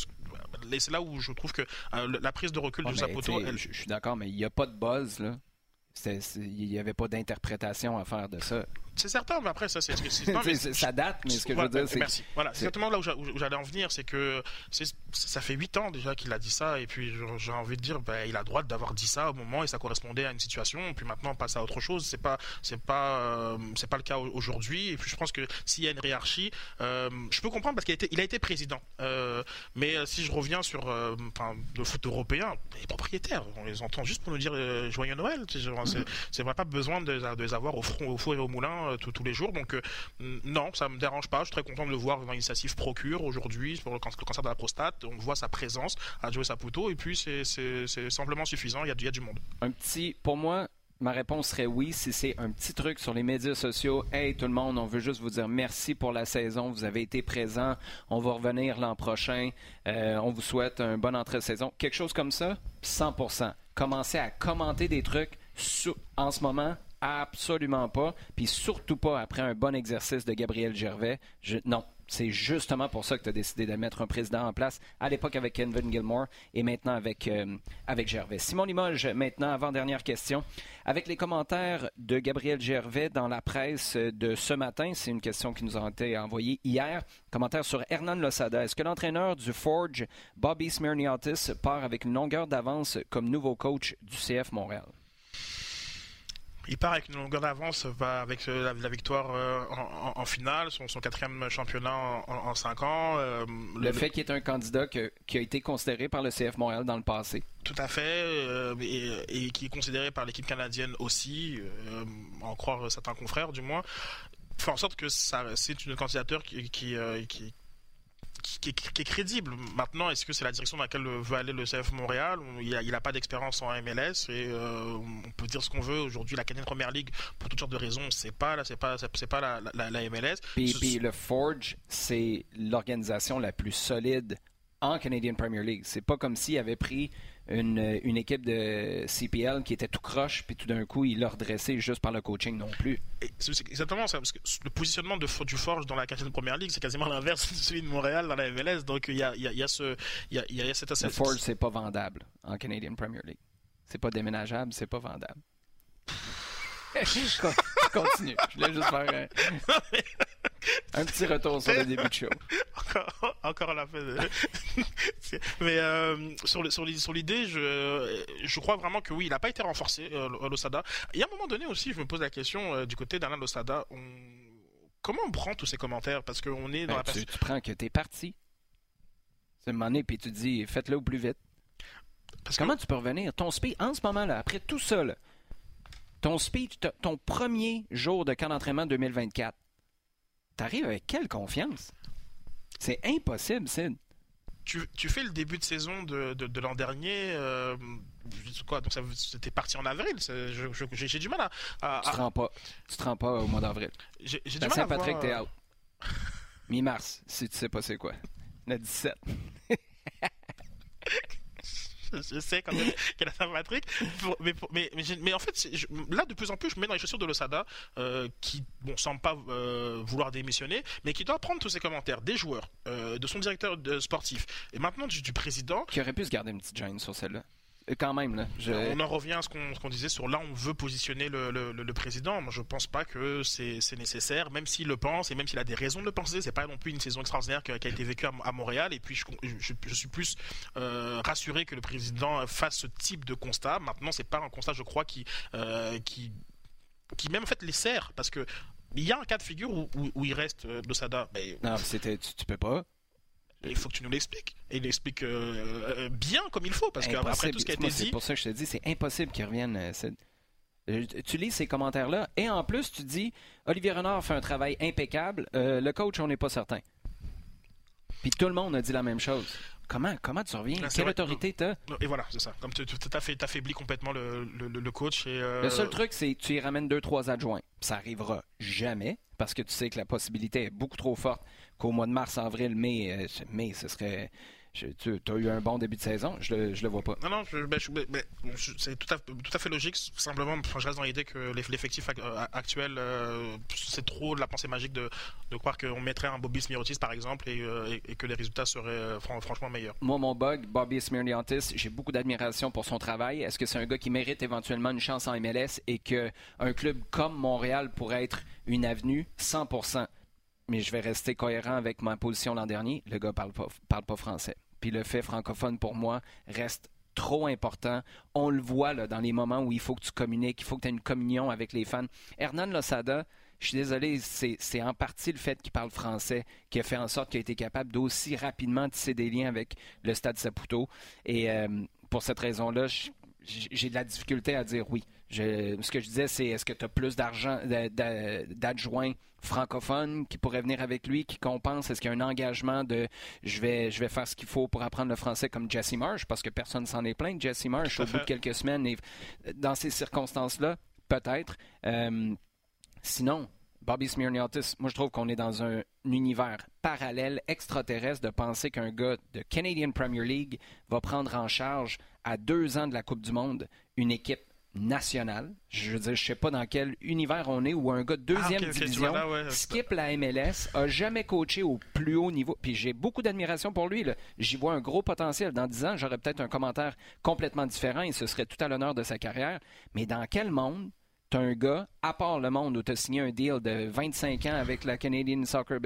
c'est là où je trouve que la prise de recul de Joseph Poto... Je suis d'accord, mais il n'y a pas de buzz, là. Il n'y avait pas d'interprétation à faire de ça. C'est certain, mais après, ça, <laughs> c'est. ça date, mais ce que je veux dire, c'est. Merci. Voilà, c'est exactement là où j'allais en venir, c'est que ça fait huit ans déjà qu'il a dit ça, et puis j'ai envie de dire, ben, il a droit d'avoir dit ça au moment, et ça correspondait à une situation, puis maintenant on passe à autre chose. C'est pas, c'est pas, euh, c'est pas le cas aujourd'hui, et puis je pense que s'il y a une hiérarchie, euh, je peux comprendre parce qu'il a été, il a été président. Euh, mais si je reviens sur le foot européen, les propriétaires, on les entend juste pour nous dire joyeux Noël. C'est vrai pas besoin de, les avoir au, front, au four et au moulin euh, tous les jours. Donc euh, non, ça me dérange pas. Je suis très content de le voir dans l'initiative Procure aujourd'hui pour le, cancer de la prostate. On voit sa présence à Joe Saputo et puis c'est simplement suffisant. Il y, a, il y a du monde. Un petit, pour moi, Ma réponse serait oui si c'est un petit truc sur les médias sociaux. Hey tout le monde, on veut juste vous dire merci pour la saison. Vous avez été présents. On va revenir l'an prochain. Euh, on vous souhaite un bon entrée de saison. Quelque chose comme ça, 100%. Commencez à commenter des trucs en ce moment, absolument pas. Puis surtout pas après un bon exercice de Gabriel Gervais. non, c'est justement pour ça que tu as décidé de mettre un président en place, à l'époque avec Kevin Gilmore et maintenant avec, euh, avec Gervais. Simon Limoges, maintenant, avant-dernière question. Avec les commentaires de Gabriel Gervais dans la presse de ce matin, c'est une question qui nous a été envoyée hier. Commentaire sur Hernan Losada. Est-ce que l'entraîneur du Forge, Bobby Smirniotis, part avec une longueur d'avance comme nouveau coach du CF Montréal? Il part avec une longueur d'avance avec euh, la, victoire euh, en, finale, son, quatrième championnat en, cinq ans. Euh, le, fait qu'il est un candidat qui a été considéré par le CF Montréal dans le passé. Tout à fait, et, qui est considéré par l'équipe canadienne aussi, en croire certains confrères du moins fait en sorte que c'est une candidature qui, qui, qui, est, crédible. Maintenant, est-ce que c'est la direction dans laquelle veut aller le CF Montréal Il n'a pas d'expérience en MLS et euh, on peut dire ce qu'on veut. Aujourd'hui, la Canadienne Première Ligue, pour toutes sortes de raisons, c'est pas c'est pas c'est pas la, la, MLS. Puis, le Forge, c'est l'organisation la plus solide en Canadian Premier League. C'est pas comme s'il avait pris une, une, équipe de CPL qui était tout croche, puis tout d'un coup, il l'a redressé juste par le coaching non plus. C'est exactement ça, parce que le positionnement de, du Forge dans la quatrième première ligue, c'est quasiment <laughs> l'inverse de celui de Montréal dans la MLS. Donc il y a, il y a, ce, il y a, il y a cette Le Forge, c'est pas vendable en Canadian Premier League. C'est pas déménageable, c'est pas vendable. <laughs> <laughs> je continue. Je voulais juste faire un, <laughs> petit retour sur le début de show. <laughs> Encore, encore la fin. De... <laughs> Mais euh, sur, sur l'idée, je, je crois vraiment que oui, il n'a pas été renforcé, euh, l'Osada. Et à un moment donné aussi, je me pose la question euh, du côté d'Alain Losada, on... comment on prend tous ces commentaires? Parce qu'on est dans ben, la tu, tu prends que t'es parti. C'est un et puis tu dis, faites-le au plus vite. Parce Comment tu peux revenir? Ton speed, en ce moment-là, après tout ça, là, ton speech, ton premier jour de camp d'entraînement 2024, t'arrives avec quelle confiance? C'est impossible, Sid. Tu, tu, fais le début de saison de, de, l'an dernier, euh, quoi, donc c'était parti en avril. J'ai du mal à, Tu te rends pas, tu te rends pas au mois d'avril. J'ai du mal Saint-Patrick, t'es out. Mi-mars, si tu sais pas c'est quoi. Le 17. <laughs> je sais quand même <laughs> qu'elle a Saint-Patrick. Mais, mais, mais, en fait, là, de plus en plus, je me mets dans les chaussures de l'Osada, euh, qui, bon, semble pas euh, vouloir démissionner, mais qui doit prendre tous ses commentaires des joueurs, euh, de son directeur sportif, et maintenant du, président. Qui aurait pu se garder une petite gêne sur celle-là. Quand même. Là, On en revient à ce qu'on disait sur là, on veut positionner le, le, président. Moi, je pense pas que c'est nécessaire, même s'il le pense et même s'il a des raisons de le penser. C'est pas non plus une saison extraordinaire qui a, été vécue à, Montréal. Et puis, je, je, suis plus euh, rassuré que le président fasse ce type de constat. Maintenant, c'est pas un constat, je crois, qui, euh, qui, qui même en fait les sert parce que il y a un cas de figure où, où, il reste euh. Mais... Non, c'était, tu, tu peux pas il faut que tu nous l'expliques. Et il l'explique euh, euh, bien comme il faut, parce qu'après tout ce qui a été dit. C'est pour ça que je te dis, c'est impossible qu'il revienne. Euh, tu lis ces commentaires-là, et en plus, tu dis Olivier Renard fait un travail impeccable, le coach, on n'est pas certain. Puis tout le monde a dit la même chose. Comment, comment tu reviens? Quelle autorité tu as? Et voilà, c'est ça. Comme tu affaibli complètement le, le, coach. Et Le seul truc, c'est que tu y ramènes deux, trois adjoints. Ça arrivera jamais parce que tu sais que la possibilité est beaucoup trop forte qu'au mois de mars, avril, mai, euh, mai ce serait. tu as eu un bon début de saison, je le, le vois pas. Non, non, ben, c'est tout à, tout à fait logique. Simplement, je reste dans l'idée que l'effectif euh, actuel, euh, c'est trop de la pensée magique de, de croire qu'on mettrait un Bobby Smiriotis, par exemple, et, et, que les résultats seraient franchement meilleurs. Moi, mon bug, Bobby Smiriotis, j'ai beaucoup d'admiration pour son travail. Est-ce que c'est un gars qui mérite éventuellement une chance en MLS et qu'un club comme Montréal pourrait être une avenue 100 mais je vais rester cohérent avec ma position l'an dernier. Le gars parle pas, parle pas français. Puis le fait francophone, pour moi, reste trop important. On le voit là, dans les moments où il faut que tu communiques, il faut que tu aies une communion avec les fans. Hernan Losada, je suis désolé, c'est en partie le fait qu'il parle français qui a fait en sorte qu'il a été capable d'aussi rapidement tisser des liens avec le Stade Saputo. Et euh, pour cette raison-là, j'ai de la difficulté à dire oui. ce que je disais, c'est est-ce que tu as plus d'argent, d'adjoints francophones qui pourraient venir avec lui, qui compensent? Est-ce qu'il y a un engagement de je vais, je vais faire ce qu'il faut pour apprendre le français comme Jesse Marsh? Parce que personne s'en est plaint. Jesse Marsh, au bout de quelques semaines, et dans ces circonstances-là, peut-être. Euh, sinon, Bobby Smirniotis, moi je trouve qu'on est dans un univers parallèle, extraterrestre, de penser qu'un gars de Canadian Premier League va prendre en charge à deux ans de la Coupe du Monde une équipe nationale. Je veux dire, je sais pas dans quel univers on est où un gars de deuxième ah, division skip la MLS, a jamais coaché au plus haut niveau. Puis j'ai beaucoup d'admiration pour lui. J'y vois un gros potentiel. Dans dix ans, j'aurais peut-être un commentaire complètement différent et ce serait tout à l'honneur de sa carrière. Mais dans quel monde tu un gars, à part le monde où tu as signé un deal de 25 ans avec la Canadian Soccer,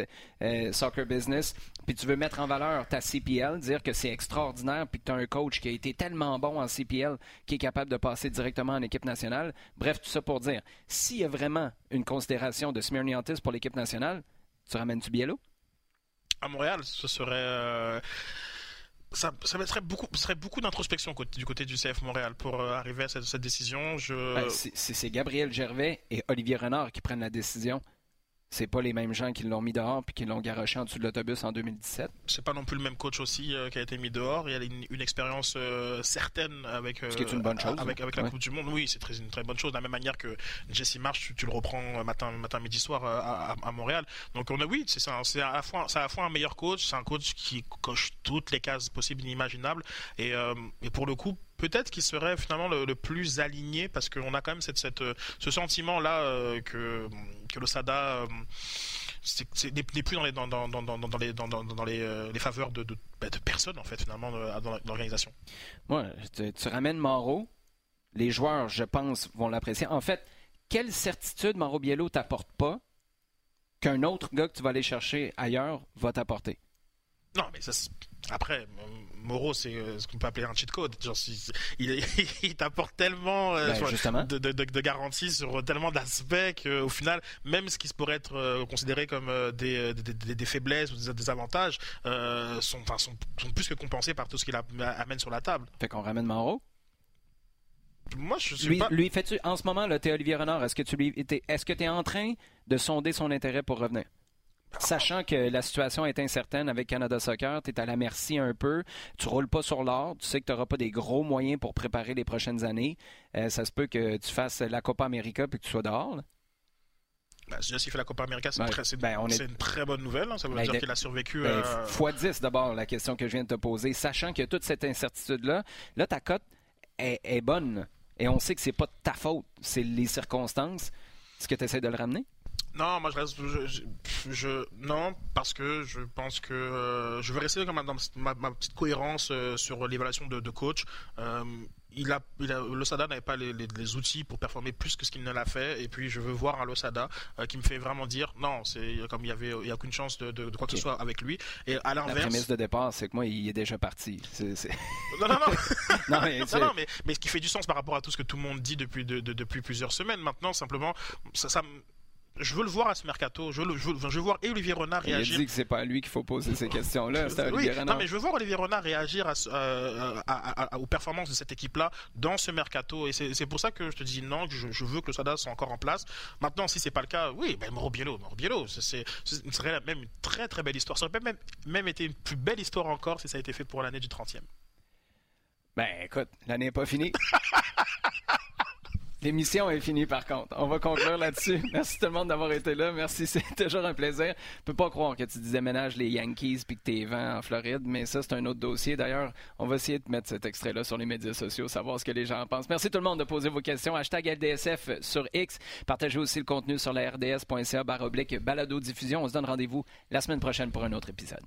euh, Soccer Business, puis tu veux mettre en valeur ta CPL, dire que c'est extraordinaire, puis que tu as un coach qui a été tellement bon en CPL qui est capable de passer directement en équipe nationale. Bref, tout ça pour dire, s'il y a vraiment une considération de Smirniantis pour l'équipe nationale, tu ramènes-tu Biello? À Montréal, ce serait... Euh, ça, ça serait beaucoup, serait beaucoup d'introspection du côté du CF Montréal pour euh, arriver à cette, cette décision. Je... Ben, c'est Gabriel Gervais et Olivier Renard qui prennent la décision c'est pas les mêmes gens qui l'ont mis dehors puis qui l'ont garoché en dessous de l'autobus en 2017. C'est pas non plus le même coach aussi euh, qui a été mis dehors. Il y a une, expérience euh, certaine avec Ce qui est une bonne chose. avec, avec la Coupe du Monde. Oui, c'est très, une très bonne chose. De la même manière que Jesse Marsh, tu, le reprends matin, matin, midi, soir euh, à, à, Montréal. Donc on a oui, c'est à la fois, c'est à la fois un meilleur coach, c'est un coach qui coche toutes les cases possibles et inimaginables. Et, et pour le coup, peut-être qu'il serait finalement le, plus aligné parce qu'on a quand même cette, cette ce sentiment là que que l'Osada euh, n'est plus dans les, dans, dans, dans, les, dans, les, euh, les faveurs de, de, bah, de, personne, en fait, finalement, dans l'organisation. Moi, tu, ramènes Mauro, les joueurs, je pense, vont l'apprécier. En fait, quelle certitude Mauro Biello t'apporte pas qu'un autre gars que tu vas aller chercher ailleurs va t'apporter? Non, mais ça, après, Moreau, c'est euh, ce qu'on peut appeler un cheat code. Genre, il, <laughs> il t'apporte tellement euh, ben, de, de, de, garanties sur tellement d'aspects qu'au final, même ce qui pourrait être euh, considéré comme des, des, des, faiblesses ou des, avantages sont, sont, sont, plus que compensés par tout ce qu'il amène sur la table. Fait qu'on ramène Moreau? Moi, je suis lui, pas... lui fais-tu en ce moment, là, es Olivier Renard, est-ce que tu lui, est-ce que tu es en train de sonder son intérêt pour revenir? Sachant que la situation est incertaine avec Canada Soccer, tu es à la merci un peu. Tu roules pas sur l'or. Tu sais que tu n'auras pas des gros moyens pour préparer les prochaines années. Euh, ça se peut que tu fasses la Copa América puis que tu sois dehors. Ben, s'il fait la Copa América, c'est une, ben, une, très bonne nouvelle. Hein. Ça veut ben, dire qu'il a survécu. Ben, euh... Fois 10 d'abord, la question que je viens de te poser. Sachant qu'il y a toute cette incertitude-là, là, ta cote est, est, bonne. Et on sait que c'est pas ta faute, c'est les circonstances. Est-ce que tu essaies de le ramener? Non, moi je reste. Je, non, parce que je pense que euh, je vais rester dans ma, ma petite cohérence euh, sur l'évaluation de, coach. Euh, il a, il a, Losada n'avait pas les, les, outils pour performer plus que ce qu'il ne l'a fait. Et puis je veux voir un Losada qui me fait vraiment dire non, c'est comme il y avait, il y a aucune chance de, de, quoi que ce soit avec lui. Et à l'inverse. La prémisse de départ, c'est que moi, il est déjà parti. Non, non, non. <laughs> non, mais, non, mais, mais, ce qui fait du sens par rapport à tout ce que tout le monde dit depuis, depuis plusieurs semaines. Maintenant, simplement, ça, ça je veux le voir à ce mercato. Je veux, je veux, je veux voir Olivier Renard réagir. Il dit que c'est pas à lui qu'il faut poser ces questions-là. oui, non, mais je veux voir Olivier Renard réagir euh, aux performances de cette équipe-là dans ce mercato. Et c'est pour ça que je te dis non, je, je veux que le Sada soit encore en place. Maintenant, si c'est pas le cas, oui, ben Mauro Biello, Mauro Biello, ce serait même une très très belle histoire. Ça aurait même, même été une plus belle histoire encore si ça a été fait pour l'année du 30e. Ben écoute, l'année n'est pas finie. <laughs> L'émission est finie par contre. On va conclure là-dessus. <laughs> Merci tout le monde d'avoir été là. Merci, <laughs> c'est toujours un plaisir. Je peux pas croire que tu déménages les Yankees puis que t'es vent en Floride, mais ça c'est un autre dossier. D'ailleurs, on va essayer de mettre cet extrait-là sur les médias sociaux, savoir ce que les gens pensent. Merci tout le monde de poser vos questions. Hashtag LDSF sur X. Partagez aussi le contenu sur la rds.ca baroblique balado diffusion. On se donne rendez-vous la semaine prochaine pour un autre épisode.